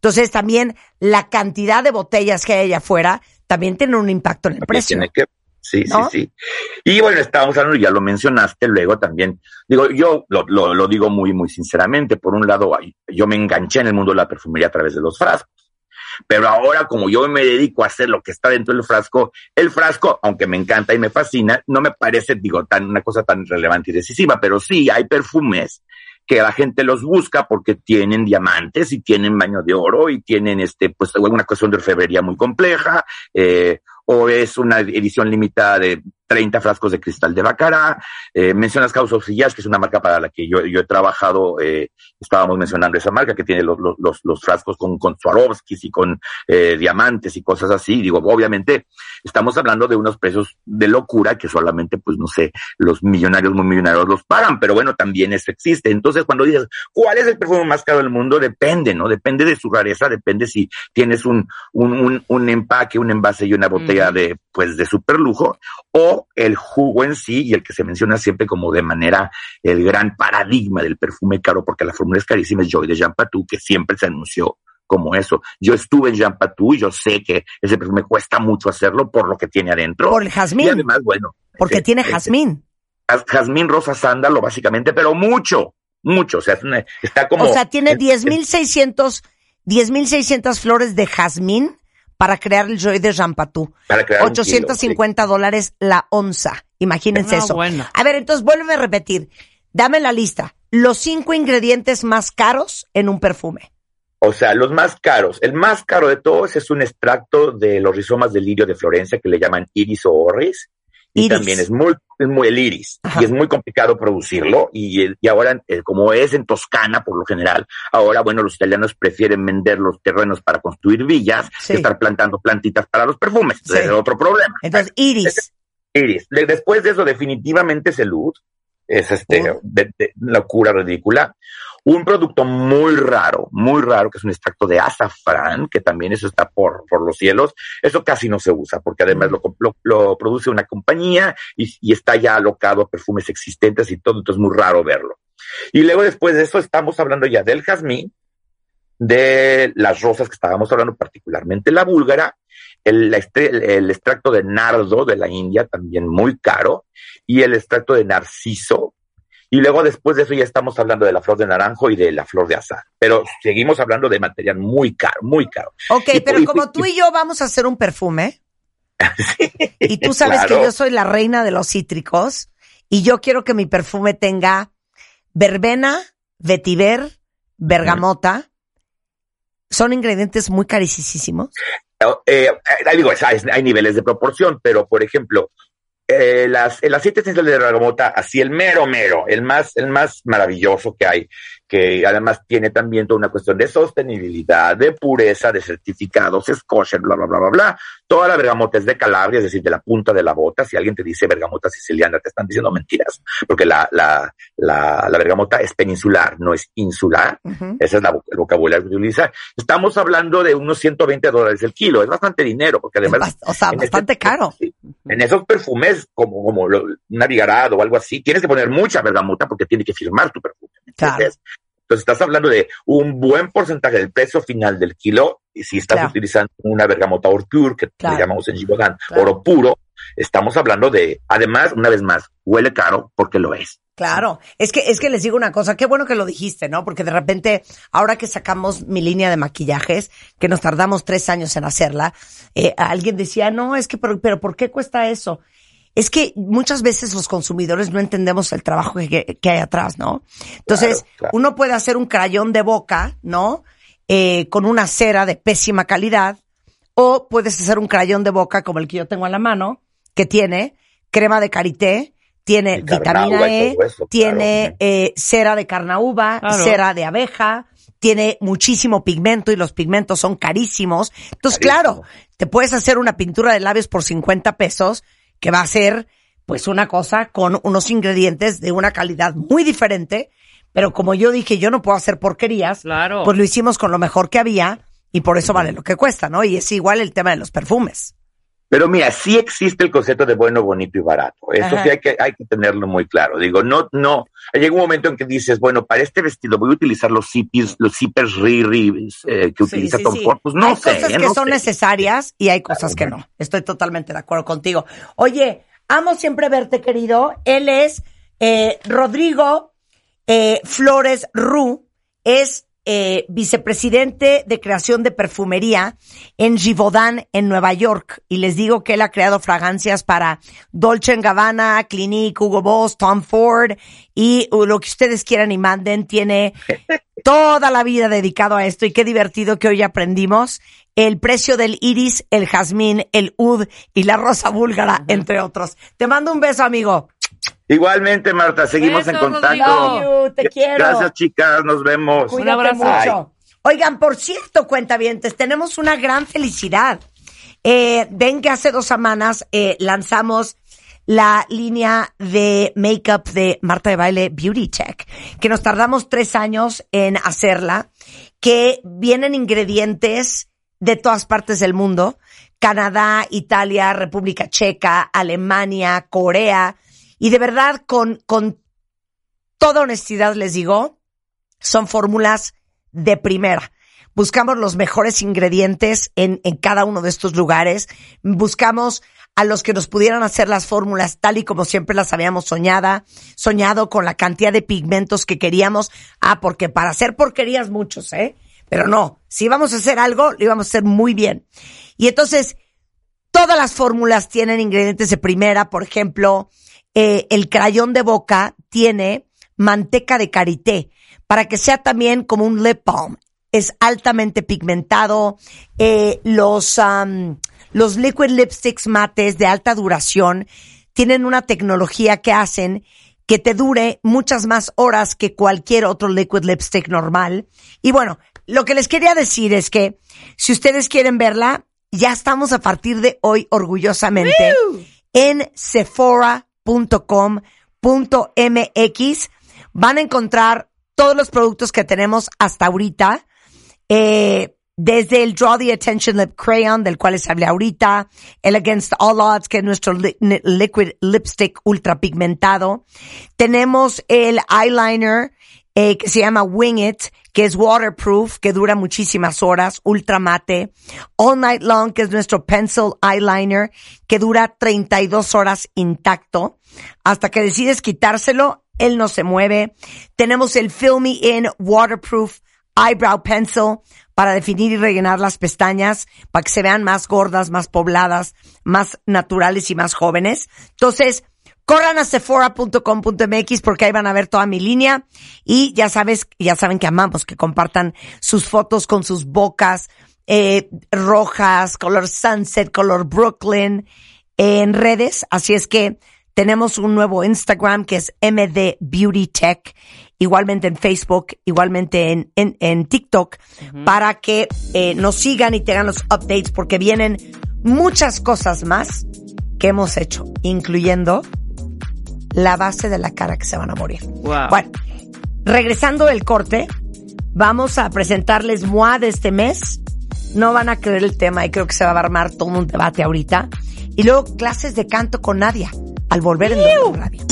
Entonces también la cantidad de botellas que hay allá afuera también tiene un impacto en el precio. tiene que- Sí, ¿No? sí, sí. Y bueno, estábamos hablando, ya lo mencionaste luego también. Digo, yo lo, lo, lo digo muy, muy sinceramente. Por un lado, yo me enganché en el mundo de la perfumería a través de los frascos. Pero ahora, como yo me dedico a hacer lo que está dentro del frasco, el frasco, aunque me encanta y me fascina, no me parece, digo, tan, una cosa tan relevante y decisiva, pero sí hay perfumes que la gente los busca porque tienen diamantes y tienen baño de oro y tienen este, pues, una cuestión de orfebrería muy compleja, eh, o es una edición limitada de 30 frascos de cristal de Bacará. Eh, mencionas House of Sillas, que es una marca para la que yo, yo he trabajado, eh, estábamos mencionando esa marca que tiene los, los, los, frascos con, con Swarovskis y con eh, diamantes y cosas así. Digo, obviamente estamos hablando de unos precios de locura que solamente, pues no sé, los millonarios muy millonarios los pagan, pero bueno, también eso existe. Entonces, cuando dices, ¿cuál es el perfume más caro del mundo? Depende, ¿no? Depende de su rareza, depende si tienes un, un, un, un empaque, un envase y una botella de, pues, de super lujo, o el jugo en sí, y el que se menciona siempre como de manera el gran paradigma del perfume caro, porque la fórmula es carísima, es Joy de Jean Patou, que siempre se anunció como eso. Yo estuve en Jean Patou y yo sé que ese perfume cuesta mucho hacerlo por lo que tiene adentro. Por el y jazmín, además, bueno. porque tiene jazmín. jaz- Jazmín rosa sándalo, básicamente, pero mucho, mucho. O sea, es una- está como. O sea, tiene es- 10.600 10.600 flores de jazmín para crear el Joy de Jean Patou. para crear un kilo, 850 dólares la onza. Imagínense No, eso. bueno. A ver, entonces vuélveme a repetir. Dame la lista. Los cinco ingredientes más caros en un perfume. O sea, los más caros. El más caro de todos es un extracto de los rizomas de lirio de Florencia que le llaman iris o orris. Y Iris. también es muy, es muy el iris. Ajá. Y es muy complicado producirlo. Y, y ahora, eh, como es en Toscana por lo general, ahora, bueno, los italianos prefieren vender los terrenos para construir villas Sí. que estar plantando plantitas para los perfumes. Sí. es otro problema. Entonces, iris. Iris. De- Después de eso, definitivamente es el oud. Es este, de- de- locura ridícula. Un producto muy raro, muy raro, que es un extracto de azafrán, que también eso está por, por los cielos. Eso casi no se usa, porque además lo, lo- lo produce una compañía y, y está ya alocado a perfumes existentes y todo, entonces es muy raro verlo. Y luego después de eso estamos hablando ya del jazmín, de las rosas que estábamos hablando, particularmente la búlgara, el- el extracto de nardo de la India, también muy caro, y el extracto de narciso. Y luego después de eso ya estamos hablando de la flor de naranjo y de la flor de azar. Pero seguimos hablando de material muy caro, muy caro. Ok, Y- pero y- como tú y yo vamos a hacer un perfume, [laughs] y tú sabes Claro. que yo soy la reina de los cítricos, y yo quiero que mi perfume tenga verbena, vetiver, bergamota. Son ingredientes muy carísimos. Eh, eh, digo, hay niveles de proporción, pero por ejemplo, eh, las, el aceite esencial de bergamota, así el mero mero, el más, el más maravilloso que hay, que además tiene también toda una cuestión de sostenibilidad, de pureza, de certificados, es kosher, bla, bla, bla, bla, bla. Toda la bergamota es de Calabria, es decir, de la punta de la bota. Si alguien te dice bergamota siciliana, te están diciendo mentiras, porque la, la, la, la bergamota es peninsular, no es insular. Ujú. Ese es la, el vocabulario que utiliza. Estamos hablando de unos 120 dólares el kilo. Es bastante dinero, porque además. o sea, en este- bastante caro. en esos perfumes, como, como lo, un abigarado o algo así, tienes que poner mucha bergamota porque tiene que firmar tu perfume. ¿me Claro. entiendes? Entonces estás hablando de un buen porcentaje del precio final del kilo, y si estás Claro. utilizando una bergamota or pure, que Claro. le llamamos en Claro. oro puro, estamos hablando de, además, una vez más, huele caro porque lo es. Claro, es que, es que les digo una cosa, qué bueno que lo dijiste, ¿no? Porque de repente, ahora que sacamos mi línea de maquillajes, que nos tardamos tres años en hacerla, eh, alguien decía, no, es que, pero, pero ¿por qué cuesta eso? Es que muchas veces los consumidores no entendemos el trabajo que, que hay atrás, ¿no? Entonces, Claro, claro. uno puede hacer un crayón de boca, ¿no? Eh, con una cera de pésima calidad, o puedes hacer un crayón de boca como el que yo tengo en la mano, que tiene crema de karité, tiene vitamina E, eso, tiene claro. eh, cera de carnauba, Claro. cera de abeja, tiene muchísimo pigmento y los pigmentos son carísimos. Entonces, Carísimo. claro, te puedes hacer una pintura de labios por 50 pesos que va a ser pues una cosa con unos ingredientes de una calidad muy diferente, pero como yo dije, yo no puedo hacer porquerías, Claro. pues lo hicimos con lo mejor que había y por eso vale lo que cuesta, ¿no? Y es igual el tema de los perfumes. Pero mira, sí existe el concepto de bueno, bonito y barato. Eso Ajá. sí hay que, hay que tenerlo muy claro. Digo, no, no. Llega un momento en que dices, bueno, para este vestido voy a utilizar los zippers, los zippers Riri eh, que Sí, utiliza sí, Tom sí. Ford. Pues no hay sé. cosas eh, que no son sé. necesarias y hay cosas que no. Estoy totalmente de acuerdo contigo. Oye, amo siempre verte, querido. Él es eh, Rodrigo eh, Flores Ru. Es eh, vicepresidente de creación de perfumería en Givaudan, en Nueva York. Y les digo que él ha creado fragancias para Dolce Gabbana, Clinique, Hugo Boss, Tom Ford y uh, lo que ustedes quieran y manden. Tiene [laughs] toda la vida dedicado a esto y qué divertido que hoy aprendimos el precio del iris, el jazmín, el ud y la rosa búlgara, entre otros. Te mando un beso, amigo. Igualmente, Marta, seguimos Besos, en contacto. You, te quiero. Gracias, chicas. Nos vemos. Cuídate abrazo. mucho. Oigan, por cierto, cuentavientes, tenemos una gran felicidad. Eh, ven que hace dos semanas eh, lanzamos la línea de makeup de Marta de Baile Beauty Tech, que nos tardamos tres años en hacerla, que vienen ingredientes de todas partes del mundo, Canadá, Italia, República Checa, Alemania, Corea, y de verdad con, con toda honestidad les digo, son fórmulas de primera. Buscamos los mejores ingredientes en, en cada uno de estos lugares. Buscamos a los que nos pudieran hacer las fórmulas tal y como siempre las habíamos soñada, soñado con la cantidad de pigmentos que queríamos. Ah, porque para hacer porquerías muchos, ¿eh? Pero no, si íbamos a hacer algo, lo íbamos a hacer muy bien. Y entonces, todas las fórmulas tienen ingredientes de primera. Por ejemplo, eh, el crayón de boca tiene manteca de karité para que sea también como un lip balm. Es altamente pigmentado. Eh, los, los liquid lipsticks mates de alta duración tienen una tecnología que hacen que te dure muchas más horas que cualquier otro liquid lipstick normal. Y bueno, lo que les quería decir es que si ustedes quieren verla, ya estamos a partir de hoy orgullosamente en sephora.com.mx. Van a encontrar todos los productos que tenemos hasta ahorita. Eh, desde el Draw the Attention Lip Crayon, del cual les hablé ahorita, el Against All Odds, que es nuestro liquid lipstick ultra pigmentado. Tenemos el eyeliner, eh, que se llama Wing It, que es waterproof, que dura muchísimas horas, ultra mate. All Night Long, que es nuestro pencil eyeliner, que dura 32 horas intacto. Hasta que decides quitárselo, él no se mueve. Tenemos el Filmy In Waterproof Eyebrow Pencil para definir y rellenar las pestañas, para que se vean más gordas, más pobladas, más naturales y más jóvenes. Entonces, corran a sephora.com.mx porque ahí van a ver toda mi línea y ya sabes, ya saben que amamos que compartan sus fotos con sus bocas eh, rojas, color sunset, color Brooklyn en redes. Así es que tenemos un nuevo Instagram que es MD Beauty Tech, igualmente en Facebook, igualmente en, en, en TikTok, para que eh, nos sigan y tengan los updates porque vienen muchas cosas más que hemos hecho, incluyendo la base de la cara que se van a morir. Wow. Bueno, regresando del corte, vamos a presentarles MOA de este mes. No van a creer el tema y creo que se va a armar todo un debate ahorita. Y luego clases de canto con Nadia al volver en Radio.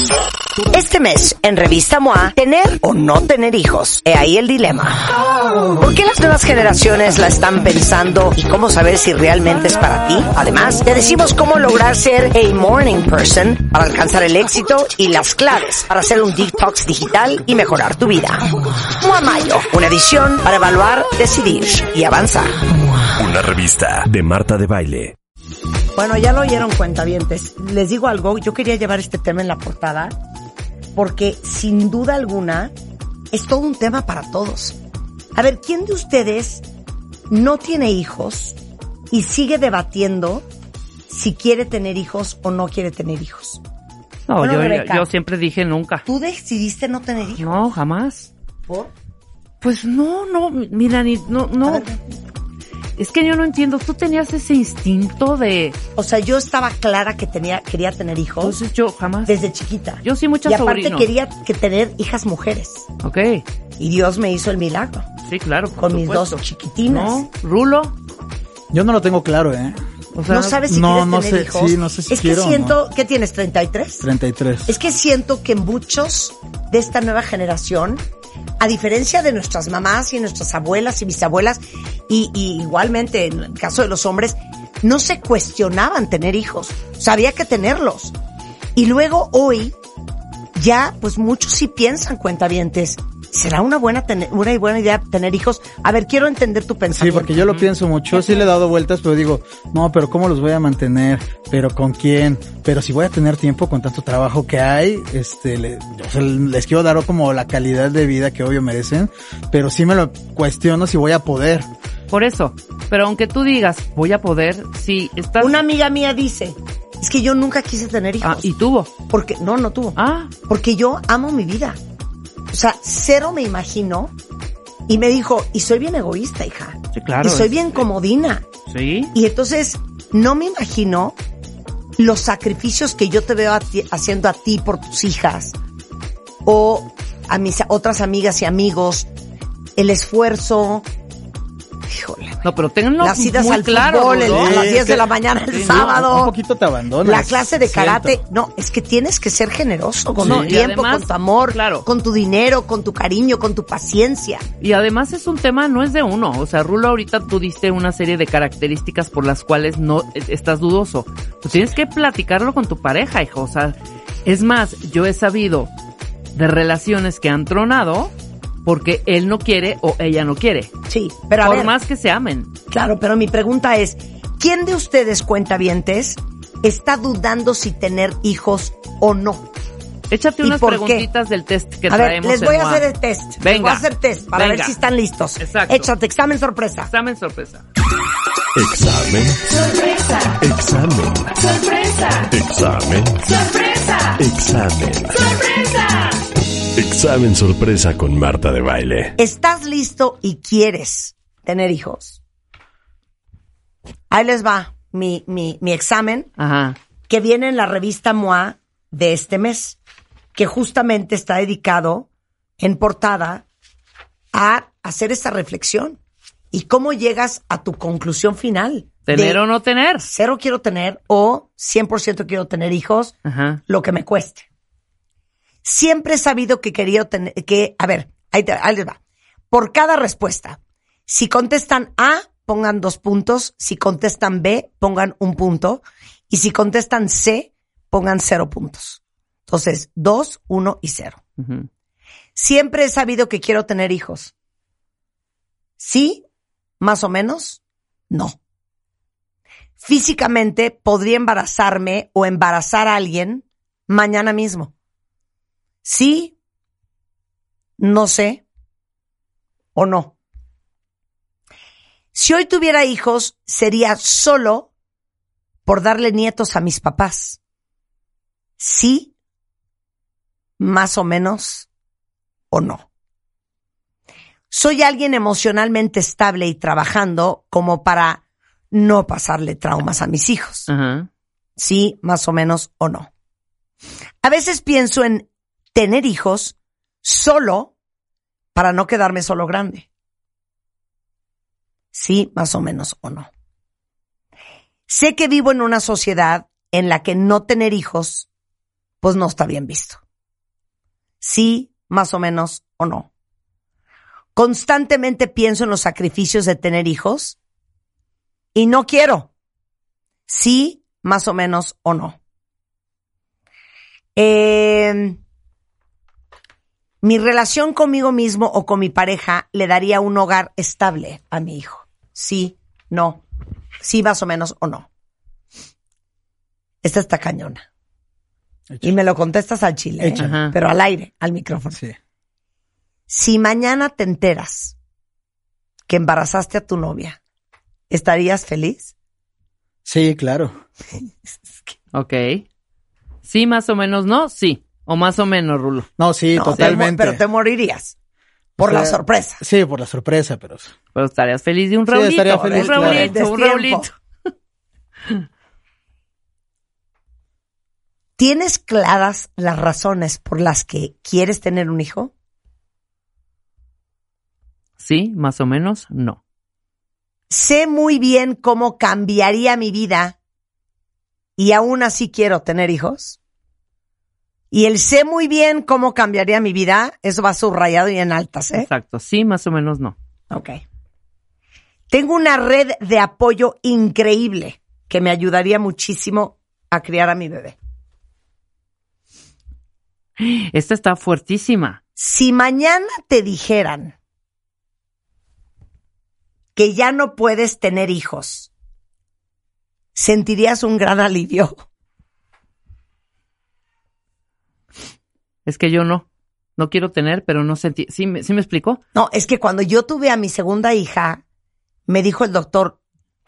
Este mes, en Revista MOA, tener o no tener hijos. He ahí el dilema. ¿Por qué las nuevas generaciones la están pensando y cómo saber si realmente es para ti? Además, te decimos cómo lograr ser a morning person para alcanzar el éxito y las claves para hacer un detox digital y mejorar tu vida. MOA Mayo, una edición para evaluar, decidir y avanzar. Una revista de Marta de Baile. Bueno, ya lo oyeron cuentavientes. Les digo algo, yo quería llevar este tema en la portada porque sin duda alguna es todo un tema para todos. A ver, ¿quién de ustedes no tiene hijos y sigue debatiendo si quiere tener hijos o no quiere tener hijos? No, Bueno, yo, Rebeca. yo siempre dije nunca. ¿Tú decidiste no tener hijos? No, jamás. ¿Por? Pues no, no, mira, ni, no, no. ver, Es que yo no entiendo. Tú tenías ese instinto de. O sea, yo estaba clara que tenía, quería tener hijos Entonces yo jamás. desde chiquita. Yo sí, muchas Y aparte sobrinos. quería que tener hijas mujeres. Ok. Y Dios me hizo el milagro. Sí, claro. por Con mis supuesto. dos chiquitinas. No, Rulo. Yo no lo tengo claro, ¿eh? O sea, ¿No sabes si no, quieres no tener sé, hijos? sí, no sé si es que quiero siento, ¿qué tienes? ¿33? 33. Es que siento que muchos de esta nueva generación, a diferencia de nuestras mamás y nuestras abuelas y bisabuelas, y, y igualmente en el caso de los hombres, no se cuestionaban tener hijos. Sabía que tenerlos. Y luego hoy, ya, pues muchos sí piensan, cuentavientes, ¿será una buena, una buena idea tener hijos? A ver, quiero entender tu Sí, pensamiento. porque yo lo pienso mucho, sí le he dado vueltas, pero digo, no, pero ¿cómo los voy a mantener? ¿Pero con quién? Pero si voy a tener tiempo con tanto trabajo que hay, este, le- o sea, les quiero dar como la calidad de vida que obvio merecen, pero sí me lo cuestiono si voy a poder. Por eso. Pero aunque tú digas, voy a poder, si estás. Una amiga mía dice, es que yo nunca quise tener hijos. Ah, y tuvo. Porque, no, no tuvo. Ah, Porque yo amo mi vida. O sea, cero me imagino. Y me dijo, y soy bien egoísta, hija. sí, claro. y soy es- bien comodina. Sí. Y entonces, no me imagino los sacrificios que yo te veo a ti- haciendo a ti por tus hijas. O a mis otras amigas y amigos. El esfuerzo. Híjole. No, pero tenganlo Las idas muy al claro. fútbol el- ¿no? a las Sí, 10 de la mañana el Sí, no, sábado. Un poquito te abandonas. La clase de siento. karate, no, es que tienes que ser generoso con No, tu tiempo, además, con tu amor, claro. con tu dinero, con tu cariño, con tu paciencia. Y además es un tema, no es de uno. O sea, Rulo, ahorita tú diste una serie de características por las cuales no eh, estás dudoso. Pues tienes que platicarlo con tu pareja, hijo. O sea, es más, yo he sabido de relaciones que han tronado porque él no quiere o ella no quiere. Sí, pero a por ver, más que se amen. claro, pero mi pregunta es, ¿quién de ustedes cuentavientes está dudando si tener hijos o no? Échate ¿Y unas qué? preguntitas del test que a ver, traemos. les en voy a hacer el test. Les Venga. voy a hacer test para ver si están listos. Exacto. Échate, examen sorpresa. Examen sorpresa. Examen. Sorpresa. Examen. Sorpresa. Examen. Sorpresa. Examen. Sorpresa. Examen sorpresa con Marta de Baile. ¿Estás listo y quieres tener hijos? Ahí les va mi, mi, mi examen. Ajá. que viene en la revista MOA de este mes, que justamente está dedicado en portada a hacer esa reflexión y cómo llegas a tu conclusión final. ¿Tener de o no tener? Cero quiero tener o 100% quiero tener hijos, Ajá. lo que me cueste. Siempre he sabido que quería tener, que, a ver, ahí, te- ahí les va. Por cada respuesta, si contestan A, pongan dos puntos, si contestan B, pongan un punto, y si contestan C, pongan cero puntos. Entonces, dos, uno y cero. Siempre he sabido que quiero tener hijos. Sí, más o menos, no. Físicamente podría embarazarme o embarazar a alguien mañana mismo. Sí, no sé o no. Si hoy tuviera hijos, sería solo por darle nietos a mis papás. Sí, más o menos o no. Soy alguien emocionalmente estable y trabajando como para no pasarle traumas a mis hijos. Sí, más o menos o no. A veces pienso en tener hijos solo para no quedarme solo grande. Sí, más o menos o no. Sé que vivo en una sociedad en la que no tener hijos, pues no está bien visto. Sí, más o menos o no. Constantemente pienso en los sacrificios de tener hijos y no quiero. Sí, más o menos o no. Eh, mi relación conmigo mismo o con mi pareja le daría un hogar estable a mi hijo. Sí, no. Sí, más o menos o no. Esta está cañona. Y me lo contestas al chile, ¿eh? Pero al aire, al micrófono. Sí. Si mañana te enteras que embarazaste a tu novia, ¿estarías feliz? Sí, claro. [laughs] Ok. Sí, más o menos, ¿no? Sí. O más o menos, Rulo. No, sí, No, te mo- totalmente. pero te morirías por O sea, la sorpresa. Sí, por la sorpresa, pero Pero estarías feliz de un Sí, Raulito. estaría feliz, un claro. Raulito, un. Raulito. [laughs] ¿Tienes claras las razones por las que quieres tener un hijo? Sí, más o menos, no. Sé muy bien cómo cambiaría mi vida y aún así quiero tener hijos. Y el sé muy bien cómo cambiaría mi vida, eso va subrayado y en altas, ¿eh? Exacto. Sí, más o menos, no. Ok. Tengo una red de apoyo increíble que me ayudaría muchísimo a criar a mi bebé. Esta está fuertísima. Si mañana te dijeran que ya no puedes tener hijos, ¿sentirías un gran alivio? Es que yo no. No quiero tener, pero no sentí. ¿Sí me, sí me explicó? No, es que cuando yo tuve a mi segunda hija, me dijo el doctor,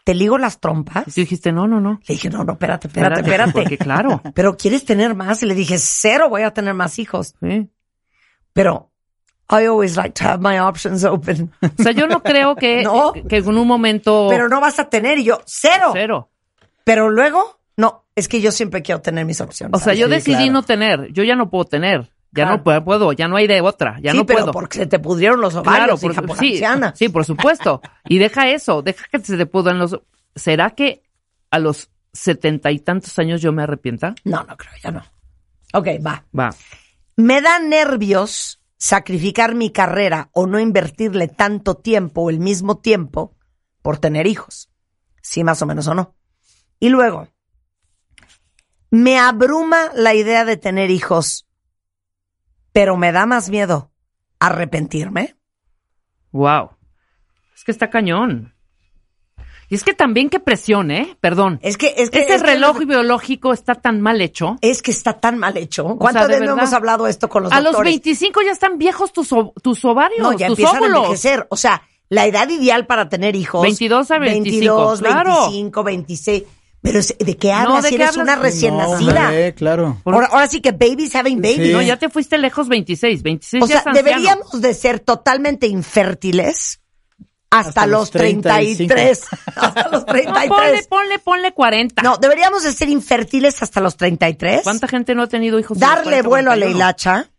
¿te ligo las trompas? Y tú dijiste, no, no, no. Le dije, no, no, espérate, espérate, espérate. Porque claro. [laughs] Pero ¿quieres tener más? Y le dije, cero, voy a tener más hijos. Sí. Pero I always like to have my options open. O sea, yo no creo que, [laughs] No. que en un momento. Pero no vas a tener. Y yo, cero. Cero. Pero luego, no, es que yo siempre quiero tener mis opciones. O sea, yo Sí, decidí claro. no tener. Yo ya no puedo tener. Ya Claro. no puedo, ya no hay de otra. Ya sí, no pero puedo. porque se te pudrieron los Claro, ovarios, por- hija, por sí, sí, por supuesto. Y deja eso, deja que se te pudran los. ¿Será que a los setenta y tantos años yo me arrepienta? No, no creo, ya no. Ok, va. Va. Me da nervios sacrificar mi carrera o no invertirle tanto tiempo o el mismo tiempo por tener hijos. Sí, más o menos o no. Y luego, me abruma la idea de tener hijos, pero me da más miedo arrepentirme. Wow. Es que está cañón. Y es que también qué presión, ¿eh? Perdón. Es que, es que, Ese es que- reloj biológico está tan mal hecho. es que está tan mal hecho. ¿Cuánto sea, de veces no hemos hablado esto con los A los doctores? 25 ya están viejos tus, ov- tus ovarios, No, ya tus empiezan a óvulos. envejecer. O sea, la edad ideal para tener hijos. 22 a 25, 22, claro. 25, 26. Pero es- ¿de qué No, hablas? ¿de si qué eres hablas? una recién No, nacida. hombre, claro. Ahora, ahora sí que babies having babies. Sí. No, ya te fuiste lejos 26. 26 O sea, anciano. deberíamos de ser totalmente infértiles hasta, Hasta los los 33. [laughs] hasta los No, ponle, 33. ponle, ponle 40. No, deberíamos de ser infértiles hasta los 33. ¿Cuánta gente no ha tenido hijos? Darle 40, vuelo a la 41? hilacha.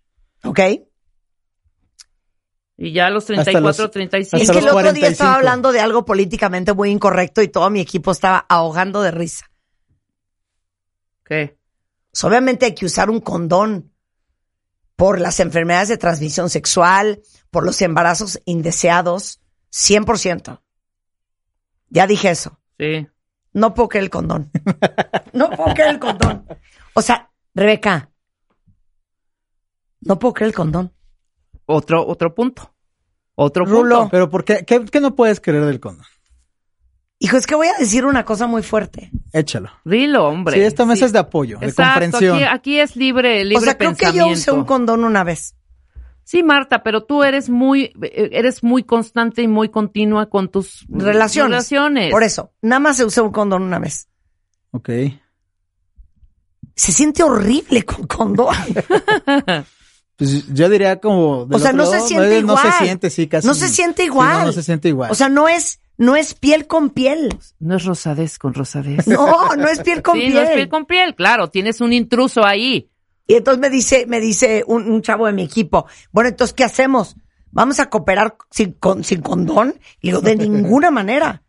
¿Ok? Y ya a los Hasta 34, los- 35. Es que el otro día estaba 45. hablando de algo políticamente muy incorrecto y todo mi equipo estaba ahogando de risa. ¿Qué? Pues obviamente hay que usar un condón por las enfermedades de transmisión sexual, por los embarazos indeseados, 100%. Ya dije eso. Sí. No puedo creer el condón. No puedo creer el condón. O sea, Rebeca, no puedo creer el condón. Otro, otro punto. Otro Rulo. punto. Pero ¿por qué, qué, qué no puedes querer del condón? Hijo, es que voy a decir una cosa muy fuerte. Échalo. Dilo, hombre. Sí, esta mesa Sí. es de apoyo, de comprensión. Aquí, aquí es libre, libre o sea, creo que yo usé un condón una vez. Sí, Marta, pero tú eres muy, eres muy constante y muy continua con tus Relaciones. relaciones. Por eso, nada más se usó un condón una vez. Ok. Se siente horrible con condón. [laughs] Pues yo diría como... O sea, no se siente no, igual. No se siente, sí, casi. No se siente Sí, igual. no, no se siente igual. O sea, no es, no es piel con piel. No es rosadez con rosadez. No, no es piel con sí, piel. no es piel con piel, claro, tienes un intruso ahí. Y entonces me dice, me dice un, un chavo de mi equipo, bueno, entonces, ¿qué hacemos? ¿Vamos a cooperar sin, con, sin condón? Y digo, de ninguna manera.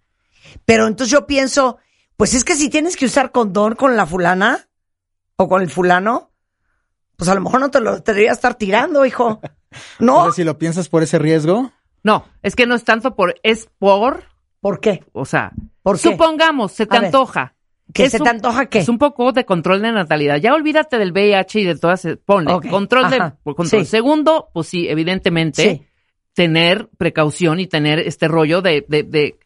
Pero entonces yo pienso, pues es que si tienes que usar condón con la fulana o con el fulano, pues a lo mejor no te lo debería estar tirando, hijo. [laughs] ¿No? si lo piensas por ese riesgo, No, es que no es tanto por, es por, ¿Por qué? o sea, ¿Por qué? supongamos, se te A ver. antoja. ¿Que Es se un- te antoja qué? Es un poco de control de natalidad. Ya olvídate del VIH y de todas, ponle, control de, ajá, control. sí. Segundo, pues sí, evidentemente, Sí. tener precaución y tener este rollo de, de, de,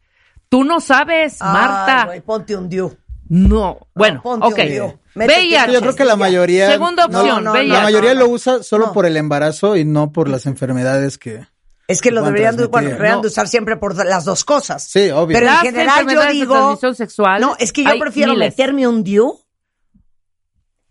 tú no sabes, Ay, Marta. güey, ponte un diu. No, bueno, ponte ok. VIH. yo creo que la mayoría, Segunda no, opción, no, VIH. la mayoría no, lo no. usa solo No. por el embarazo y no por las enfermedades que. Es que lo deberían, de, bueno, transmitir. deberían No. de usar siempre por las dos cosas. Sí, obvio. Pero en general yo de digo... transmisión sexual, No, es que yo prefiero miles. meterme un DIU,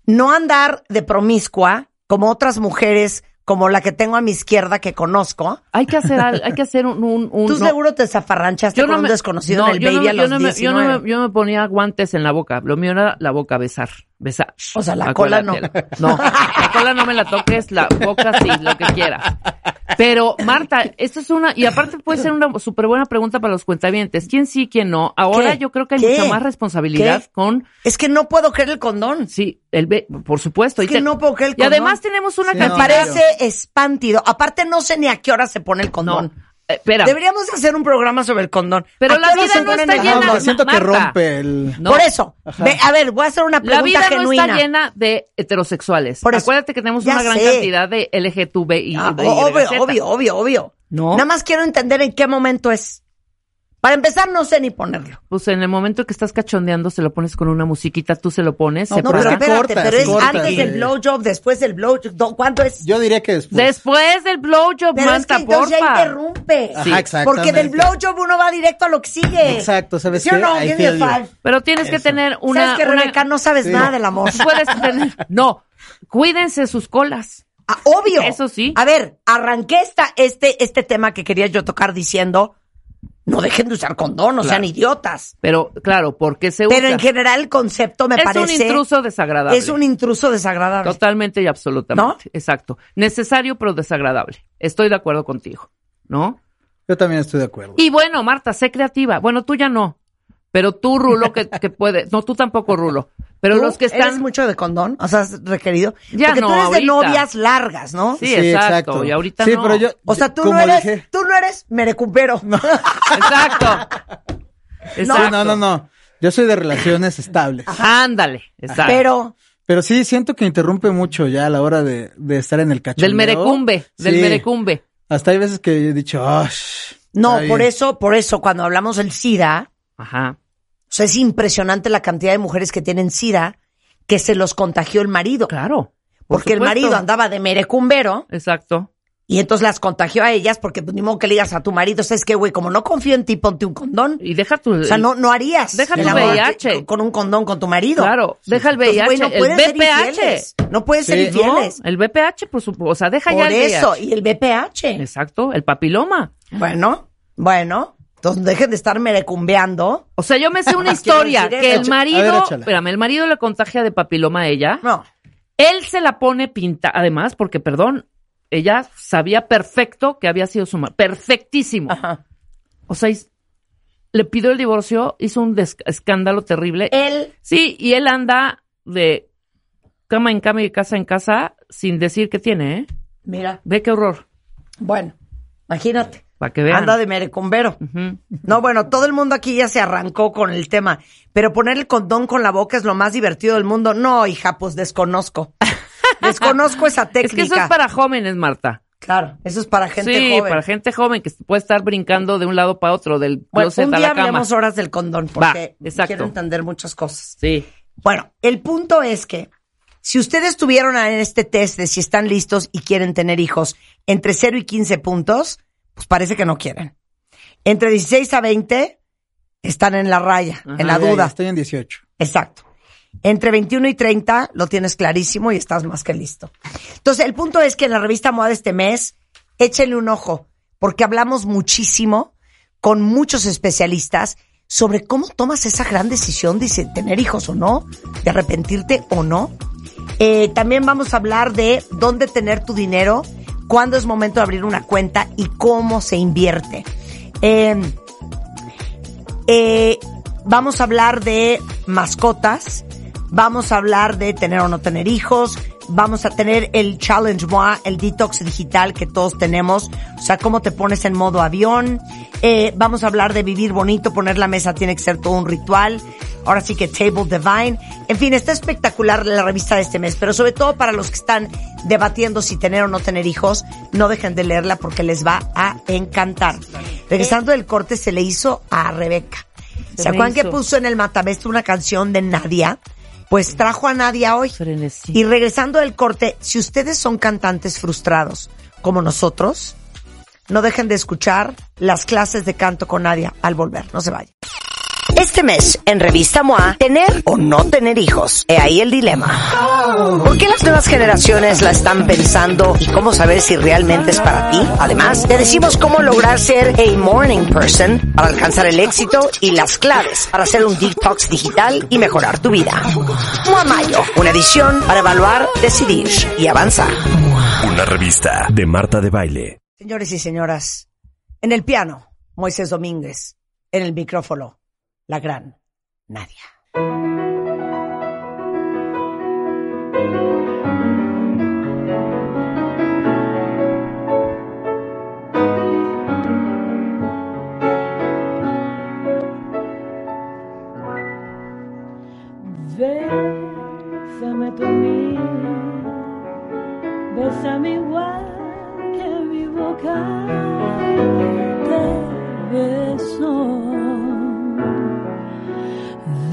no andar de promiscua como otras mujeres como la que tengo a mi izquierda que conozco. Hay que hacer, hay que hacer un, un, [laughs] un- Tú no. seguro te zafarranchaste con un desconocido no, en el yo baby me- a yo los no me- yo no 19. me- yo me ponía guantes en la boca. Lo mío era la boca, besar. Besar. O sea, la cola no. No, la cola no me la toques, la boca sí, lo que quieras. Pero, Marta, esto es una, y aparte puede ser una súper buena pregunta para los cuentavientes. ¿Quién sí, quién no? Ahora ¿Qué? yo creo que hay ¿Qué? mucha más responsabilidad ¿Qué? con, Es que no puedo creer el condón. sí, el, be- por supuesto. Es y que te- no puedo creer el Y condón. además tenemos una Sí, Me no, cantidad. parece espántido. Aparte no sé ni a qué hora se pone el No, condón. eh, espera. Deberíamos hacer un programa sobre el condón. Pero ¿A la vida no está llena-? No, siento que rompe el. No. Por eso. Ve, a ver, voy a hacer una La pregunta vida no está llena de heterosexuales. Por eso. Acuérdate que tenemos Ya una gran sé. cantidad de LGTBI. Ah, de obvio, obvio, obvio, obvio. No. Nada más quiero entender en qué momento es. Para empezar, no sé ni ponerlo. Pues en el momento que estás cachondeando, se lo pones con una musiquita, tú se lo pones. No, se No, pero pero es que espérate, cortas, pero es cortas, antes sí. del blowjob, después del blowjob. ¿Cuánto es? Yo diría que después. Después del blowjob, pero es que Manta, entonces ya porfa. interrumpe. Ajá, exactamente. Porque del blowjob uno va directo a lo que sigue. Exacto, ¿sabes ¿Sí qué? o no? Give me five. Pero tienes que tener una... ¿Sabes que una- Rebeca no sabes Sí. nada del amor? Puedes tener... No, cuídense sus colas. Ah, obvio. Eso sí. A ver, arranqué esta, este, este tema que quería yo tocar diciendo, no dejen de usar condón, no sean idiotas. Pero, claro, porque se Pero usa. en general el concepto me es parece... un intruso desagradable. Es un intruso desagradable. Totalmente y absolutamente. ¿No? Exacto. Necesario, pero desagradable. Estoy de acuerdo contigo. ¿No? Yo también estoy de acuerdo. Y bueno, Marta, sé creativa. Bueno, tú ya no. Pero tú, Rulo, que, que puedes. No, tú tampoco, Rulo. Pero ¿Tú los que ¿Eres están. mucho de condón? O sea, has requerido. Ya Porque no, tú eres de novias largas, ¿no? Sí, exacto. Y ahorita sí, no. pero yo. O sea, tú no eres, dije- tú no eres merecupero. [laughs] Exacto. [laughs] Sí, Exacto. no, no, no. Yo soy de relaciones [laughs] estables. Ándale. Exacto. Pero, Pero sí, siento que interrumpe mucho ya a la hora de, de estar en el cachondeo. del merecumbe. Del Sí. merecumbe. Hasta hay veces que he dicho, "Ah, sh, no, por bien". eso, por eso, cuando hablamos del SIDA, Ajá. O sea, es impresionante la cantidad de mujeres que tienen SIDA que se los contagió el marido. Claro. por Porque el marido andaba de merecumbero Exacto. y entonces las contagió a ellas porque pues, ni modo que le digas a tu marido, ¿sabes qué, güey? Como no confío en ti, ponte un condón. Y deja tu. O sea, no, no harías Deja el tu VIH. con- con un condón con tu marido. Claro. Deja el Entonces, VIH. güey, no el BPH. No pueden ser infieles. No, el BPH, por supuesto. O sea, deja ya Por el eso, VIH. y el BPH. Exacto. El papiloma. Bueno, bueno. Entonces dejen de estar merecumbeando. O sea, yo me sé una [laughs] historia que el marido, ver, espérame, el marido le contagia de papiloma a ella. No. Él se la pone pinta, además, porque, perdón, ella sabía perfecto que había sido su madre. Perfectísimo. Ajá. O sea, le pidió el divorcio, hizo un escándalo terrible. Él, Sí, y él anda de cama en cama y casa en casa sin decir que tiene, ¿eh? mira, Ve qué horror. bueno, imagínate. Para que vean. Anda de merecumbero. No, bueno, todo el mundo aquí ya se arrancó con el tema. Pero poner el condón con la boca es lo más divertido del mundo. No, hija, pues desconozco. [laughs] Desconozco esa técnica. Es que eso es para jóvenes, Marta. Claro, eso es para gente sí, joven. para gente joven que puede estar brincando de un lado para otro, del Bueno, closet un a día la cama. hablemos horas del condón porque Va, quiero entender muchas cosas. Sí. Bueno, el punto es que si ustedes tuvieron en este test de si están listos y quieren tener hijos entre 0 y 15 puntos, pues parece que no quieren. Entre 16 a 20 están en la raya, Ajá. en la duda. Estoy en 18. Exacto. Entre 21 y 30 lo tienes clarísimo y estás más que listo. Entonces, el punto es que en la revista Moda de este mes, échenle un ojo, porque hablamos muchísimo con muchos especialistas sobre cómo tomas esa gran decisión de tener hijos o no, de arrepentirte o no. Eh, también vamos a hablar de dónde tener tu dinero, cuándo es momento de abrir una cuenta y cómo se invierte. Eh, eh, vamos a hablar de mascotas, Vamos a hablar de tener o no tener hijos. Vamos a tener el Challenge Moi, el detox digital que todos tenemos. O sea, cómo te pones en modo avión. Eh, vamos a hablar de vivir bonito, poner la mesa tiene que ser todo un ritual. Ahora sí que Table Divine. En fin, está espectacular la revista de este mes, pero sobre todo para los que están debatiendo si tener o no tener hijos, no dejen de leerla porque les va a encantar. Regresando del corte, se le hizo a Rebeca. Se ¿Se me acuerdan que puso en el Matamesta una canción de Nadia? Pues trajo a Nadia hoy. Frenesí. Y regresando del corte, si ustedes son cantantes frustrados como nosotros, no dejen de escuchar las clases de canto con Nadia al volver. No se vayan. Este mes, en Revista MOA, tener o no tener hijos. He ahí el dilema. ¿Por qué las nuevas generaciones la están pensando y cómo saber si realmente es para ti? Además, te decimos cómo lograr ser a morning person para alcanzar el éxito y las claves para hacer un detox digital y mejorar tu vida. MOA Mayo, una edición para evaluar, decidir y avanzar. Una revista de Marta de Baile. Señores y señoras, en el piano, Moisés Domínguez, en el micrófono, la gran Nadia. Bésame por mí, bésame igual que mi boca te besó.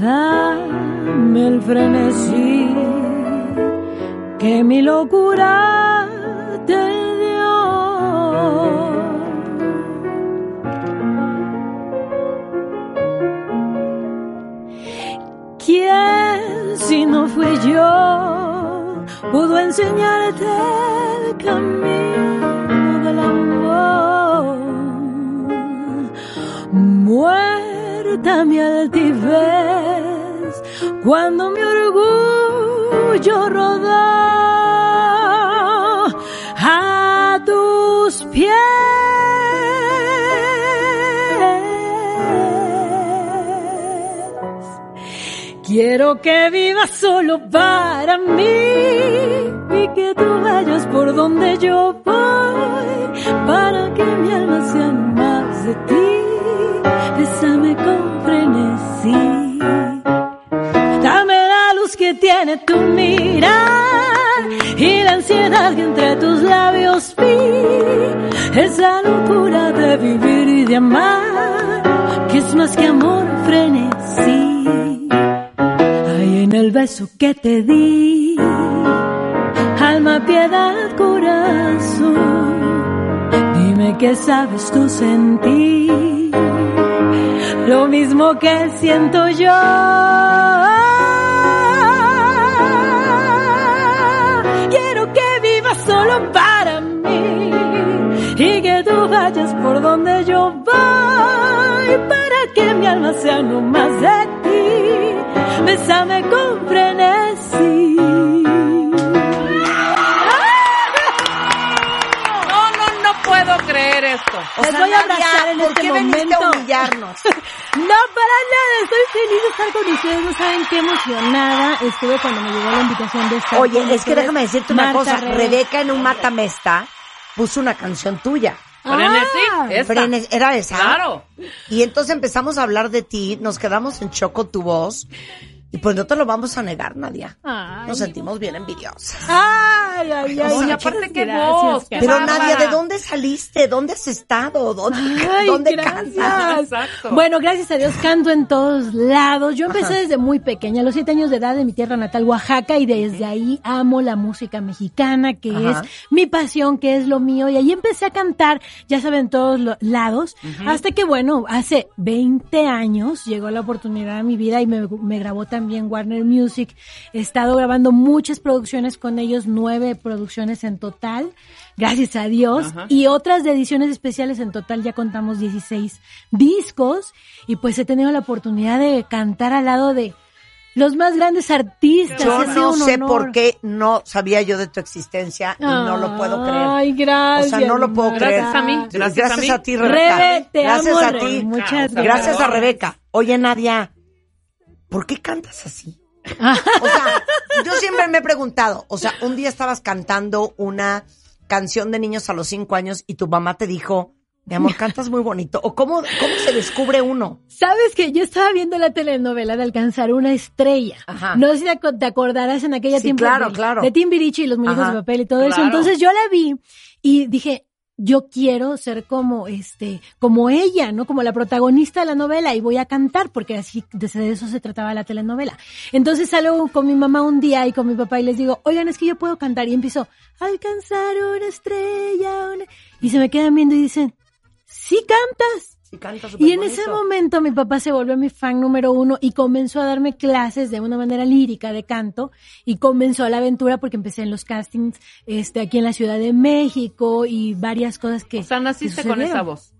Dame el frenesí que mi locura te dio. ¿Quién si no fui yo pudo enseñarte el camino del amor? Muerta mi altivez cuando mi orgullo rodó a tus pies. Quiero que vivas solo para mí y que tú vayas por donde yo voy para que mi alma sea más de ti. Bésame con frenesí. Que tu mirar y la ansiedad que entre tus labios vi. Esa locura de vivir y de amar, que es más que amor, frenesí. Hay en el beso que te di, alma, piedad, corazón. Dime qué sabes tú sentir, lo mismo que siento yo. Solo para mí y que tú vayas por donde yo voy para que mi alma sea no más de ti. Bésame con frenesí. Esto. O Les sea, voy a Nadia, abrazar en ¿por este qué veniste momento. a humillarnos? [laughs] No, para nada, estoy feliz de estar con ustedes, no saben qué emocionada estuve cuando me llegó la invitación de estar con Oye, es que déjame decirte una Marta cosa. Rebeca. Rebeca en un matamesta puso una canción tuya. Frenesí, Ah. Frenes- ¿Era esa? Claro. Y entonces empezamos a hablar de ti, nos quedamos en choco tu voz. Y pues no te lo vamos a negar, Nadia. Ay. Nos sentimos bien envidiosas. Ay, ay, ay. Oye, aparte, voz, Carla. Pero bárbara. Nadia, ¿de dónde saliste? ¿Dónde has estado? ¿Dónde, Ay, ¿dónde gracias. cantas? Exacto. Bueno, gracias a Dios canto en todos lados. Yo empecé desde muy pequeña, a los siete años de edad en mi tierra natal, Oaxaca, y desde ahí amo la música mexicana, que Ajá. es mi pasión, que es lo mío. Y ahí empecé a cantar, ya saben, en todos los lados, hasta que, bueno, hace 20 años llegó la oportunidad a mi vida y me, me grabó también Warner Music. He estado grabando muchas producciones con ellos, nueve producciones en total, gracias a Dios, Ajá. y otras de ediciones especiales en total ya contamos 16 discos y pues he tenido la oportunidad de cantar al lado de los más grandes artistas. Yo no sé honor. por qué no sabía yo de tu existencia y no lo puedo creer. Ay, gracias. O sea, no lo puedo creer. Gracias a mí, gracias a mí. a ti, Rebeca. Rebe, te gracias amo, a ti. Muchas gracias. Gracias a. Rebeca. Oye, Nadia, ¿por qué cantas así? [laughs] O sea, yo siempre me he preguntado, o sea, un día estabas cantando una canción de niños a los cinco años y tu mamá te dijo, mi amor, [laughs] cantas muy bonito. ¿O cómo, cómo se descubre uno? Sabes que yo estaba viendo la telenovela de Alcanzar una estrella. Ajá. No sé si te ac- te acordarás en aquella Sí, tiempo claro, de, claro. de Timbiriche y los muñecos Ajá. de papel y todo eso. Entonces yo la vi y dije, yo quiero ser como este, como ella, ¿no? Como la protagonista de la novela y voy a cantar porque así de de eso se trataba la telenovela. Entonces salgo con mi mamá un día y con mi papá y les digo, oigan, es que yo puedo cantar y empiezo, alcanzar una estrella, una-". y se me quedan viendo y dicen, sí cantas. Y en ese momento mi papá se volvió mi fan número uno y comenzó a darme clases de una manera lírica de canto y comenzó la aventura porque empecé en los castings este aquí en la Ciudad de México y varias cosas que O sea, naciste con esa voz.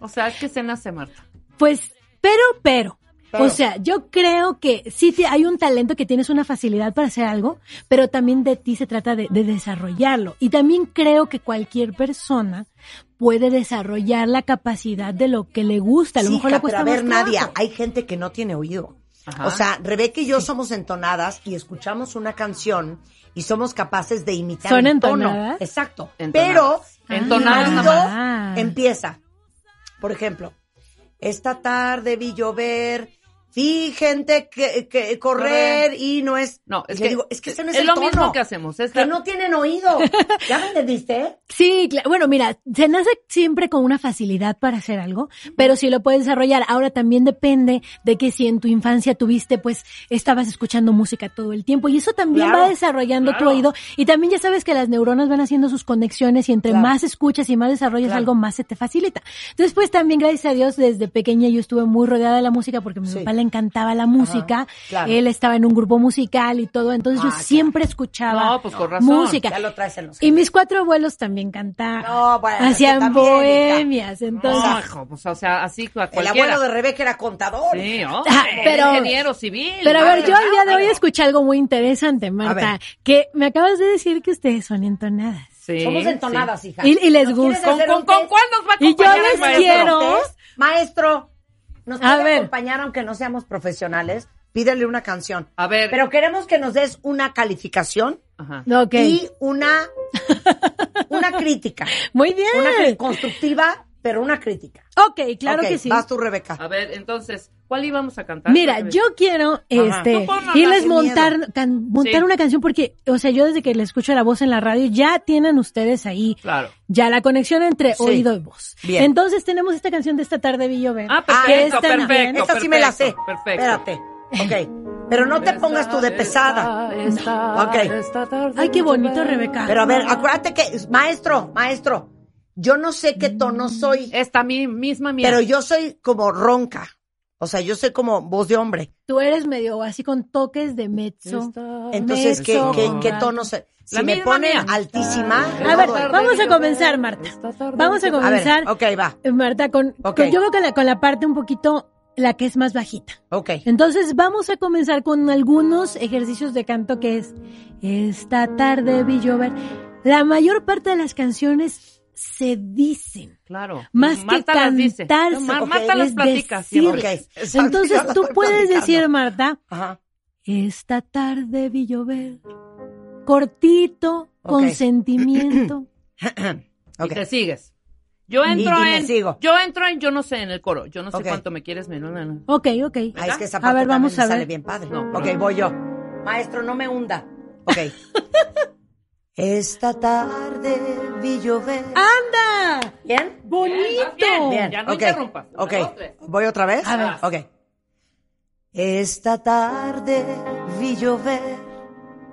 O sea, es que se nace, Marta. Pues, pero, pero. O sea, yo creo que sí te- hay un talento que tienes una facilidad para hacer algo, pero también de ti se trata de, de desarrollarlo. Y también creo que cualquier persona puede desarrollar la capacidad de lo que le gusta. A lo Sí, mejor hija, le cuesta pero a ver, más trabajo. Nadia, hay gente que no tiene oído. Ajá. O sea, Rebeca y yo somos entonadas y escuchamos una canción y somos capaces de imitar ¿Son el tono. entonadas? Exacto. Entonadas. Pero Entonadas nada oído más. empieza. Por ejemplo, esta tarde vi llover, vi gente que, que correr y no es. No, es que, digo, es que ese no es, es el lo tono. mismo que hacemos. Es Que no tienen oído. [laughs] ¿Ya me entendiste? Sí, cla- bueno, mira, se nace siempre con una facilidad para hacer algo, pero sí lo puedes desarrollar. Ahora también depende de que si en tu infancia tuviste, pues, estabas escuchando música todo el tiempo y eso también Claro, va desarrollando tu claro. oído y también ya sabes que las neuronas van haciendo sus conexiones y entre Claro. más escuchas y más desarrollas Claro. algo, más se te facilita. Entonces, pues también, gracias a Dios, desde pequeña yo estuve muy rodeada de la música porque mi Sí. papá le encantaba la música, claro. él estaba en un grupo musical y todo, entonces Ah, yo claro. siempre escuchaba No, pues con razón. música. Ya lo traes en los Y mis cuatro abuelos también cantaban. No, bueno, Hacían bohemias, No, entonces. hijo, pues, o sea, así a El cualquiera. abuelo de Rebeca era contador. Sí, hombre, Ah, pero- ingeniero civil. Pero a ver, yo al día de hoy escuché algo muy interesante, Marta, que me acabas de decir que ustedes son entonadas. Sí, Somos sí. entonadas, hija. Y, y les ¿Nos quieres gusta. ¿Con, con, con test? cuál nos va a Y yo acompañar el les maestro? quiero-. Maestro, ¿nos A puede ver. acompañar aunque no seamos profesionales? Pídele una canción. A ver. Pero queremos que nos des una calificación Ajá. Y una, [laughs] una crítica. Muy bien. Una constructiva, pero una crítica. Ok, claro que sí. Vas tú, Rebeca. A ver, entonces, ¿cuál íbamos a cantar? Mira, yo quiero este irles montar can- montar Sí. una canción porque, o sea, yo desde que le escucho la voz en la radio ya tienen ustedes ahí Claro. ya la conexión entre Sí. oído y voz. Bien. Entonces tenemos esta canción de esta tarde vi llover. Ah, perfecto, es también- perfecto. Esta sí me la sé. perfecto, Perfecto. Espérate. Ok. Pero no te pongas tú de pesada. Ok. Ay, qué bonito, Rebeca. Pero a ver, acuérdate que, maestro, maestro, yo no sé qué tono soy, Esta mi, misma mía. pero yo soy como ronca. O sea, yo soy como voz de hombre. Tú eres medio así con toques de mezzo. Entonces, ¿qué, Mezzo. qué, qué tono soy? Si La me mía. altísima. A ver, vamos a comenzar, Marta. Vamos a A ver, comenzar, ok, va. eh, Marta, con, yo creo que la, con la parte un poquito, la que es más bajita. Ok. Entonces vamos a comenzar con algunos ejercicios de canto que es Esta tarde vi llover. La mayor parte de las canciones se dicen. Claro. Más Marta que las dice. cantarse. No, Mar- ok, Marta las es platica Entonces tú puedes platicando. decir, Marta, Ajá. esta tarde vi llover. Cortito, con Ok. sentimiento. [clears throat] Y te sigues. Yo entro en. sigo. Yo entro en, yo no sé, en el coro. Yo no sé cuánto me quieres menos. No, no. Ok, ok. Ah, es que esa A parte ver, vamos a me sale ver. bien padre. No, ok, no. voy yo. Maestro, no me hunda. Ok. [laughs] Esta tarde vi llover. ¡Anda! ¿Bien? ¡Bonito! Bien, Bien. Ya no ok. interrumpas. Ok. ¿Voy otra vez? A ver. Ok. Esta tarde vi llover.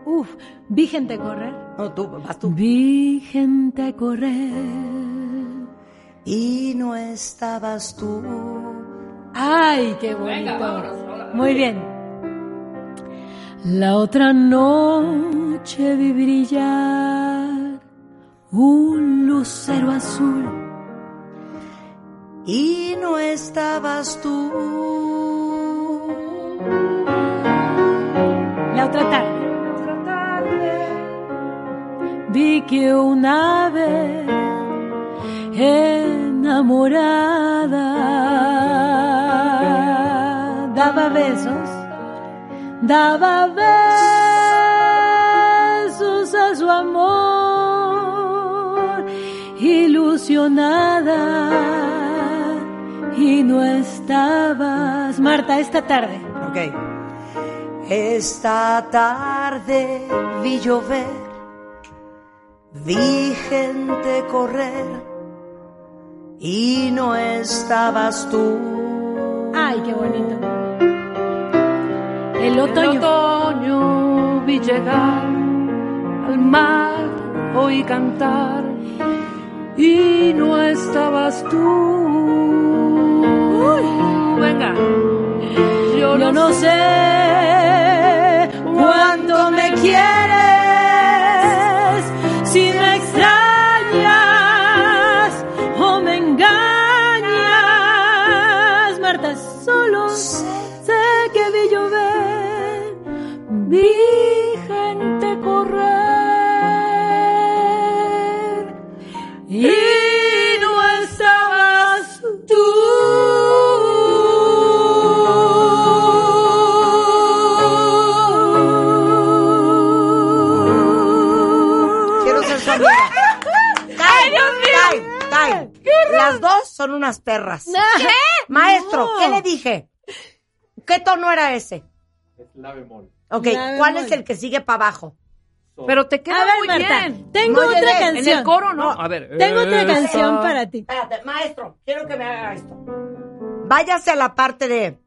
Uf, vi gente correr. No, tú, vas tú. Vi gente correr. Y no estabas tú. ¡Ay, qué bonito! Venga, vámonos, hola. Muy bien. La otra noche vi brillar un lucero azul. Y no estabas tú. La otra tarde. Vi que una ave enamorada daba besos a su amor, ilusionada, y no estabas. Marta, esta tarde. Ok. Esta tarde vi llover, vi gente correr y no estabas tú. Ay, qué bonito. El otoño. El otoño vi llegar al mar, oí cantar y no estabas tú. venga. Yo, Yo no sé cuánto me quieres, son unas perras. Maestro, No. ¿qué le dije? ¿Qué tono era ese? La bemol. Ok, La ¿cuál es el que sigue para abajo? Pero te queda A ver, muy Marta, bien. tengo otra bien. En canción. el coro, ¿no? A ver. Tengo otra esa. canción para ti. Espérate, maestro, quiero que me haga esto. Váyase a la parte de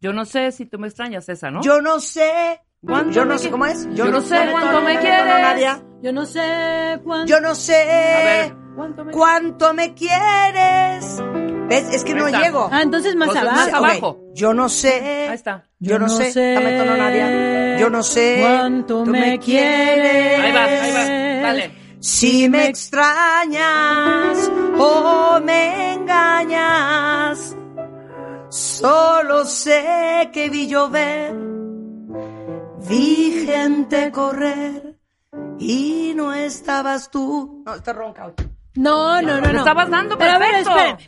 Yo no sé si tú me extrañas esa, ¿no? yo no sé. ¿Cuánto Yo no sé cómo es. Yo no sé cuánto me quieres. Yo no sé cuánto. Yo no sé A ver, ¿cuánto me cuánto me quieres. ¿Ves? Es que Ahí no está. llego. Ah, entonces más Entonces, abajo. más abajo. Yo no sé. Ahí está. Yo no sé. Dame tono, Nadia. Yo no sé cuánto me quieres. Ahí va, ahí va. Dale. Si me extrañas o me engañas, solo sé que vi llover, vi gente correr y no estabas tú. No, está ronca hoy. No, no, no, no. estabas dando Pero a ver, espérame.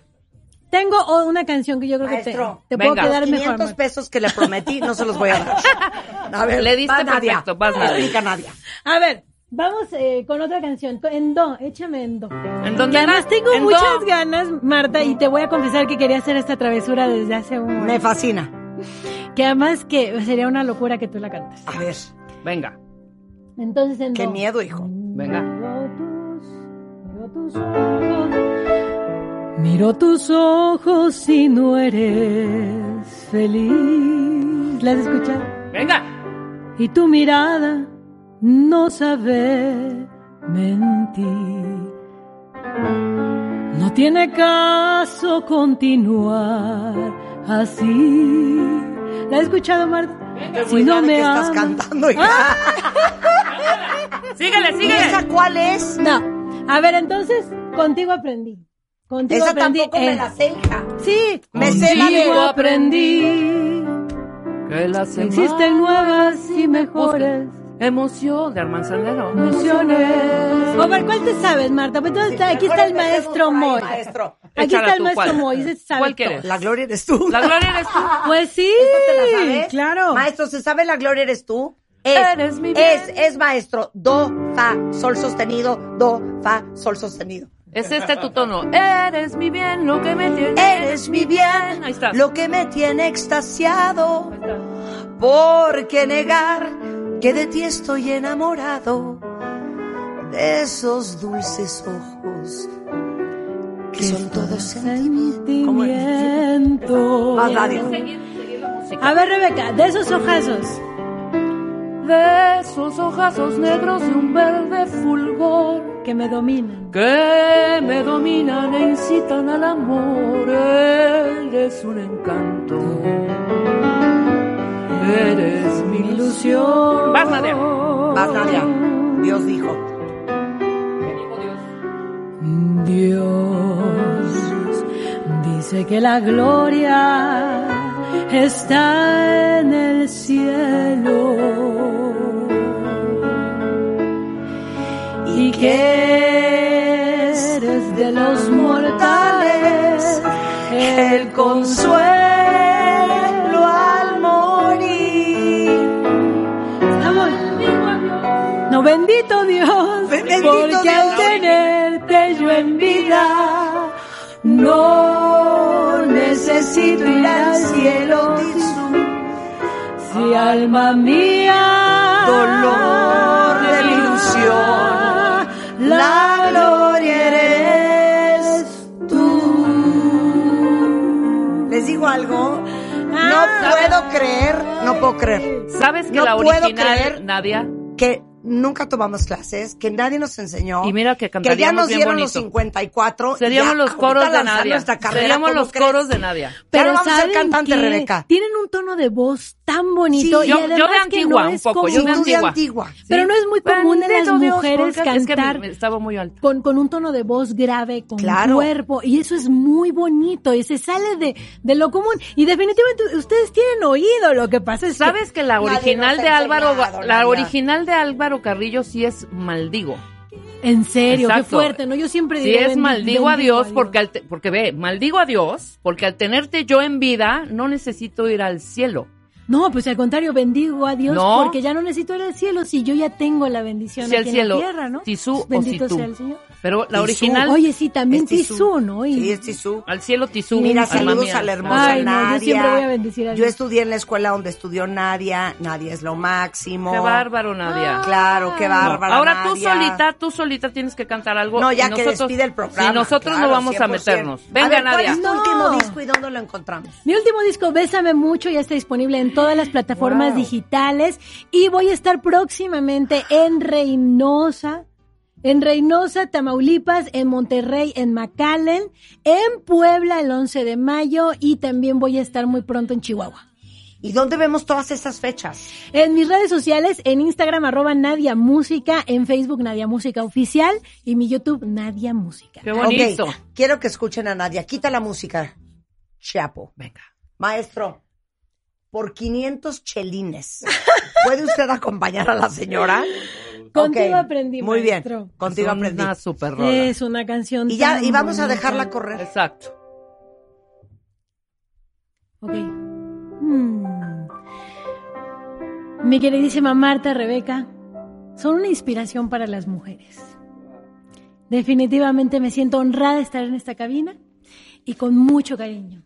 Tengo o- una canción que yo creo que te, te puedo venga. quedar Los mejor. 500 Marta. pesos que le prometí no se los voy a dar. [laughs] A ver, Le diste va Nadia. perfecto, vas, Nadia. Explica, Nadia. A ver, vamos eh, con otra canción. En do, échame en do. ¿En dónde Que además tengo En muchas do. ganas, Marta, y te voy a confesar que quería hacer esta travesura desde hace un Me fascina. Que además que sería una locura que tú la cantes. A ver, Venga, Entonces en qué do. miedo, hijo. venga. Miro tus, ojos, miro tus ojos y no eres feliz. ¿La has escuchado? Venga. Y tu mirada no sabe mentir. No tiene caso continuar así. ¿La has escuchado, Marta? Si no me ¿Qué estás amas- cantando, hija? [laughs] Síguele, ¿Y síguele. esa cuál es? No. A ver, entonces, contigo aprendí. Contigo Esa aprendí. tampoco me eh, la sé, hija. Sí, Me sé la de- aprendí. Que las que Existen nuevas y mejores Emoción de Armand Sandero. emociones. A ver, ¿cuál te sabes, Marta? Pues entonces, aquí está el maestro Moy. Maestro. Aquí Échala está el maestro ¿cuál? Moy. sabe ¿Cuál quieres? La gloria eres tú. La gloria eres tú. Pues sí. ¿Esto te la sabes? Claro. Maestro, ¿se sabe la gloria eres tú? Es, Eres mi bien. es, es maestro. Do, fa, sol sostenido, do, fa, sol sostenido. Es este tu tono. Eres mi bien, lo que me tiene. Eres mi bien, Ahí está. lo que me tiene extasiado. Ahí está. ¿Por qué negar que de ti estoy enamorado? De esos dulces ojos que son todos sentimientos. A ver, Rebeca, de esos ojazos. De esos ojazos negros de un verde fulgor que me dominan. que me dominan e incitan al amor. Eres un encanto. Eres mi ilusión. Vas, Nadia. Vas, Nadia. Dios dijo. Dios dice que la gloria está en el cielo y que eres de los mortales el consuelo al morir. No bendito Dios, porque al tenerte yo en vida no necesito ir al cielo. Si alma mía, dolor de la ilusión la gloria eres tú. Les digo algo, no puedo creer, no puedo creer ¿Sabes que No la puedo original, creer- Nadia? que nunca tomamos clases, que nadie nos enseñó. Y mira que que ya cantaríamos nos bien dieron los bonito. 54. Seríamos ya los coros de Nadia. carrera, Seríamos ¿cómo los crees? coros de Nadia. No Pero vamos a ser ¿saben cantante? Rebeca. Tienen un tono de voz tan bonito Sí, y yo- además yo de que antigua, no un es poco, yo de antigua. Pero no es muy común en las Dios, mujeres porque es que cantar estaba muy alto. con, con un tono de voz grave, con Claro. cuerpo, y eso es muy bonito, y se sale de, de lo común. Y definitivamente ustedes tienen oído, lo que pasa es que... ¿Sabes que la original de Álvaro, la original de Álvaro Carrillo sí es maldigo? En serio, qué fuerte, ¿no? Yo siempre Sí diré es maldigo a Dios porque al te- porque ve, maldigo a Dios porque al tenerte yo en vida no necesito ir al cielo. No, pues al contrario, bendigo a Dios No. porque ya no necesito ir al cielo si yo ya tengo la bendición Si aquí cielo, en la tierra, ¿no? Tisú o Bendito Sitú. sea el Señor. Pero la original Oye, sí, también Es. Tisú, ¿no? Y- Sí, es Tisú. al cielo Tisú. Mira, alma saludos a la hermosa Ay, no, yo Nadia. siempre voy a bendecir a Yo Dios. estudié en la escuela donde estudió Nadia. Nadia es lo máximo. Qué bárbaro, Nadia. Claro, qué No, bárbara. Ahora tú Nadia. solita, tú solita tienes que cantar algo. No, ya y que nosotros- despide el programa. Sí, nosotros claro, no vamos a 100%. meternos. A Venga, ¿cuál Nadia. es tu No. último disco y dónde lo encontramos? Mi último disco, Bésame Mucho, ya está disponible en todas las plataformas Wow. digitales y voy a estar próximamente en Reynosa, en Reynosa, Tamaulipas, en Monterrey, en McAllen, en Puebla el 11 de mayo y también voy a estar muy pronto en Chihuahua. ¿Y dónde vemos todas esas fechas? En mis redes sociales, en Instagram arroba Nadia Música, en Facebook Nadia Música Oficial y mi YouTube Nadia Música. Qué bonito. Quiero que escuchen a Nadia. Quita la música. Chapo. Venga. Maestro, por 500 chelines, ¿puede usted acompañar a la señora? [laughs] Contigo Ok, aprendí, Muy bien, contigo Son aprendí. Una super rola. Es una canción Y ya, y vamos a dejarla correr. Exacto. Ok. Mm. Mi queridísima Marta, Rebeca, son una inspiración para las mujeres. Definitivamente me siento honrada de estar en esta cabina y con mucho cariño.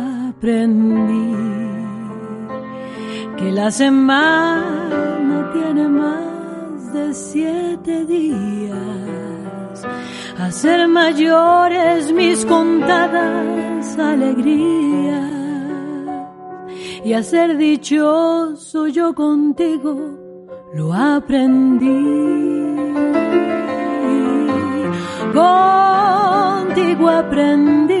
Aprendí que la semana tiene más de siete días. Hacer mayores mis contadas alegrías y a ser dichoso yo contigo lo aprendí. Contigo aprendí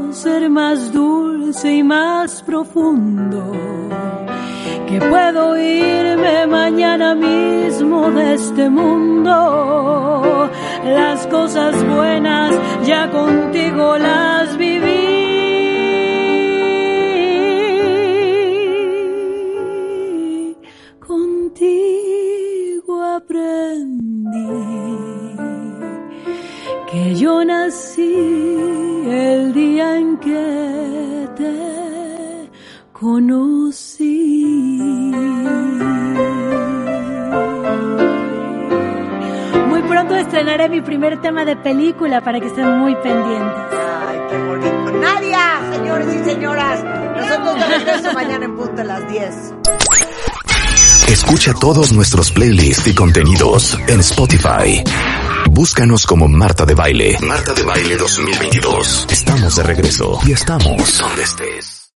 ser más dulce y más profundo. Que puedo irme mañana mismo de este mundo. Las cosas buenas ya contigo las viví. Contigo aprendí que yo nací conocí. Muy pronto estrenaré mi primer tema de película para que estén muy pendientes. Ay, qué bonito. Nadia, señores y señoras, nosotros de regreso mañana en punto a las 10. Escucha todos nuestros playlists y contenidos en Spotify. Búscanos como Marta de Baile. Marta de Baile 2022. Estamos de regreso y estamos donde estés.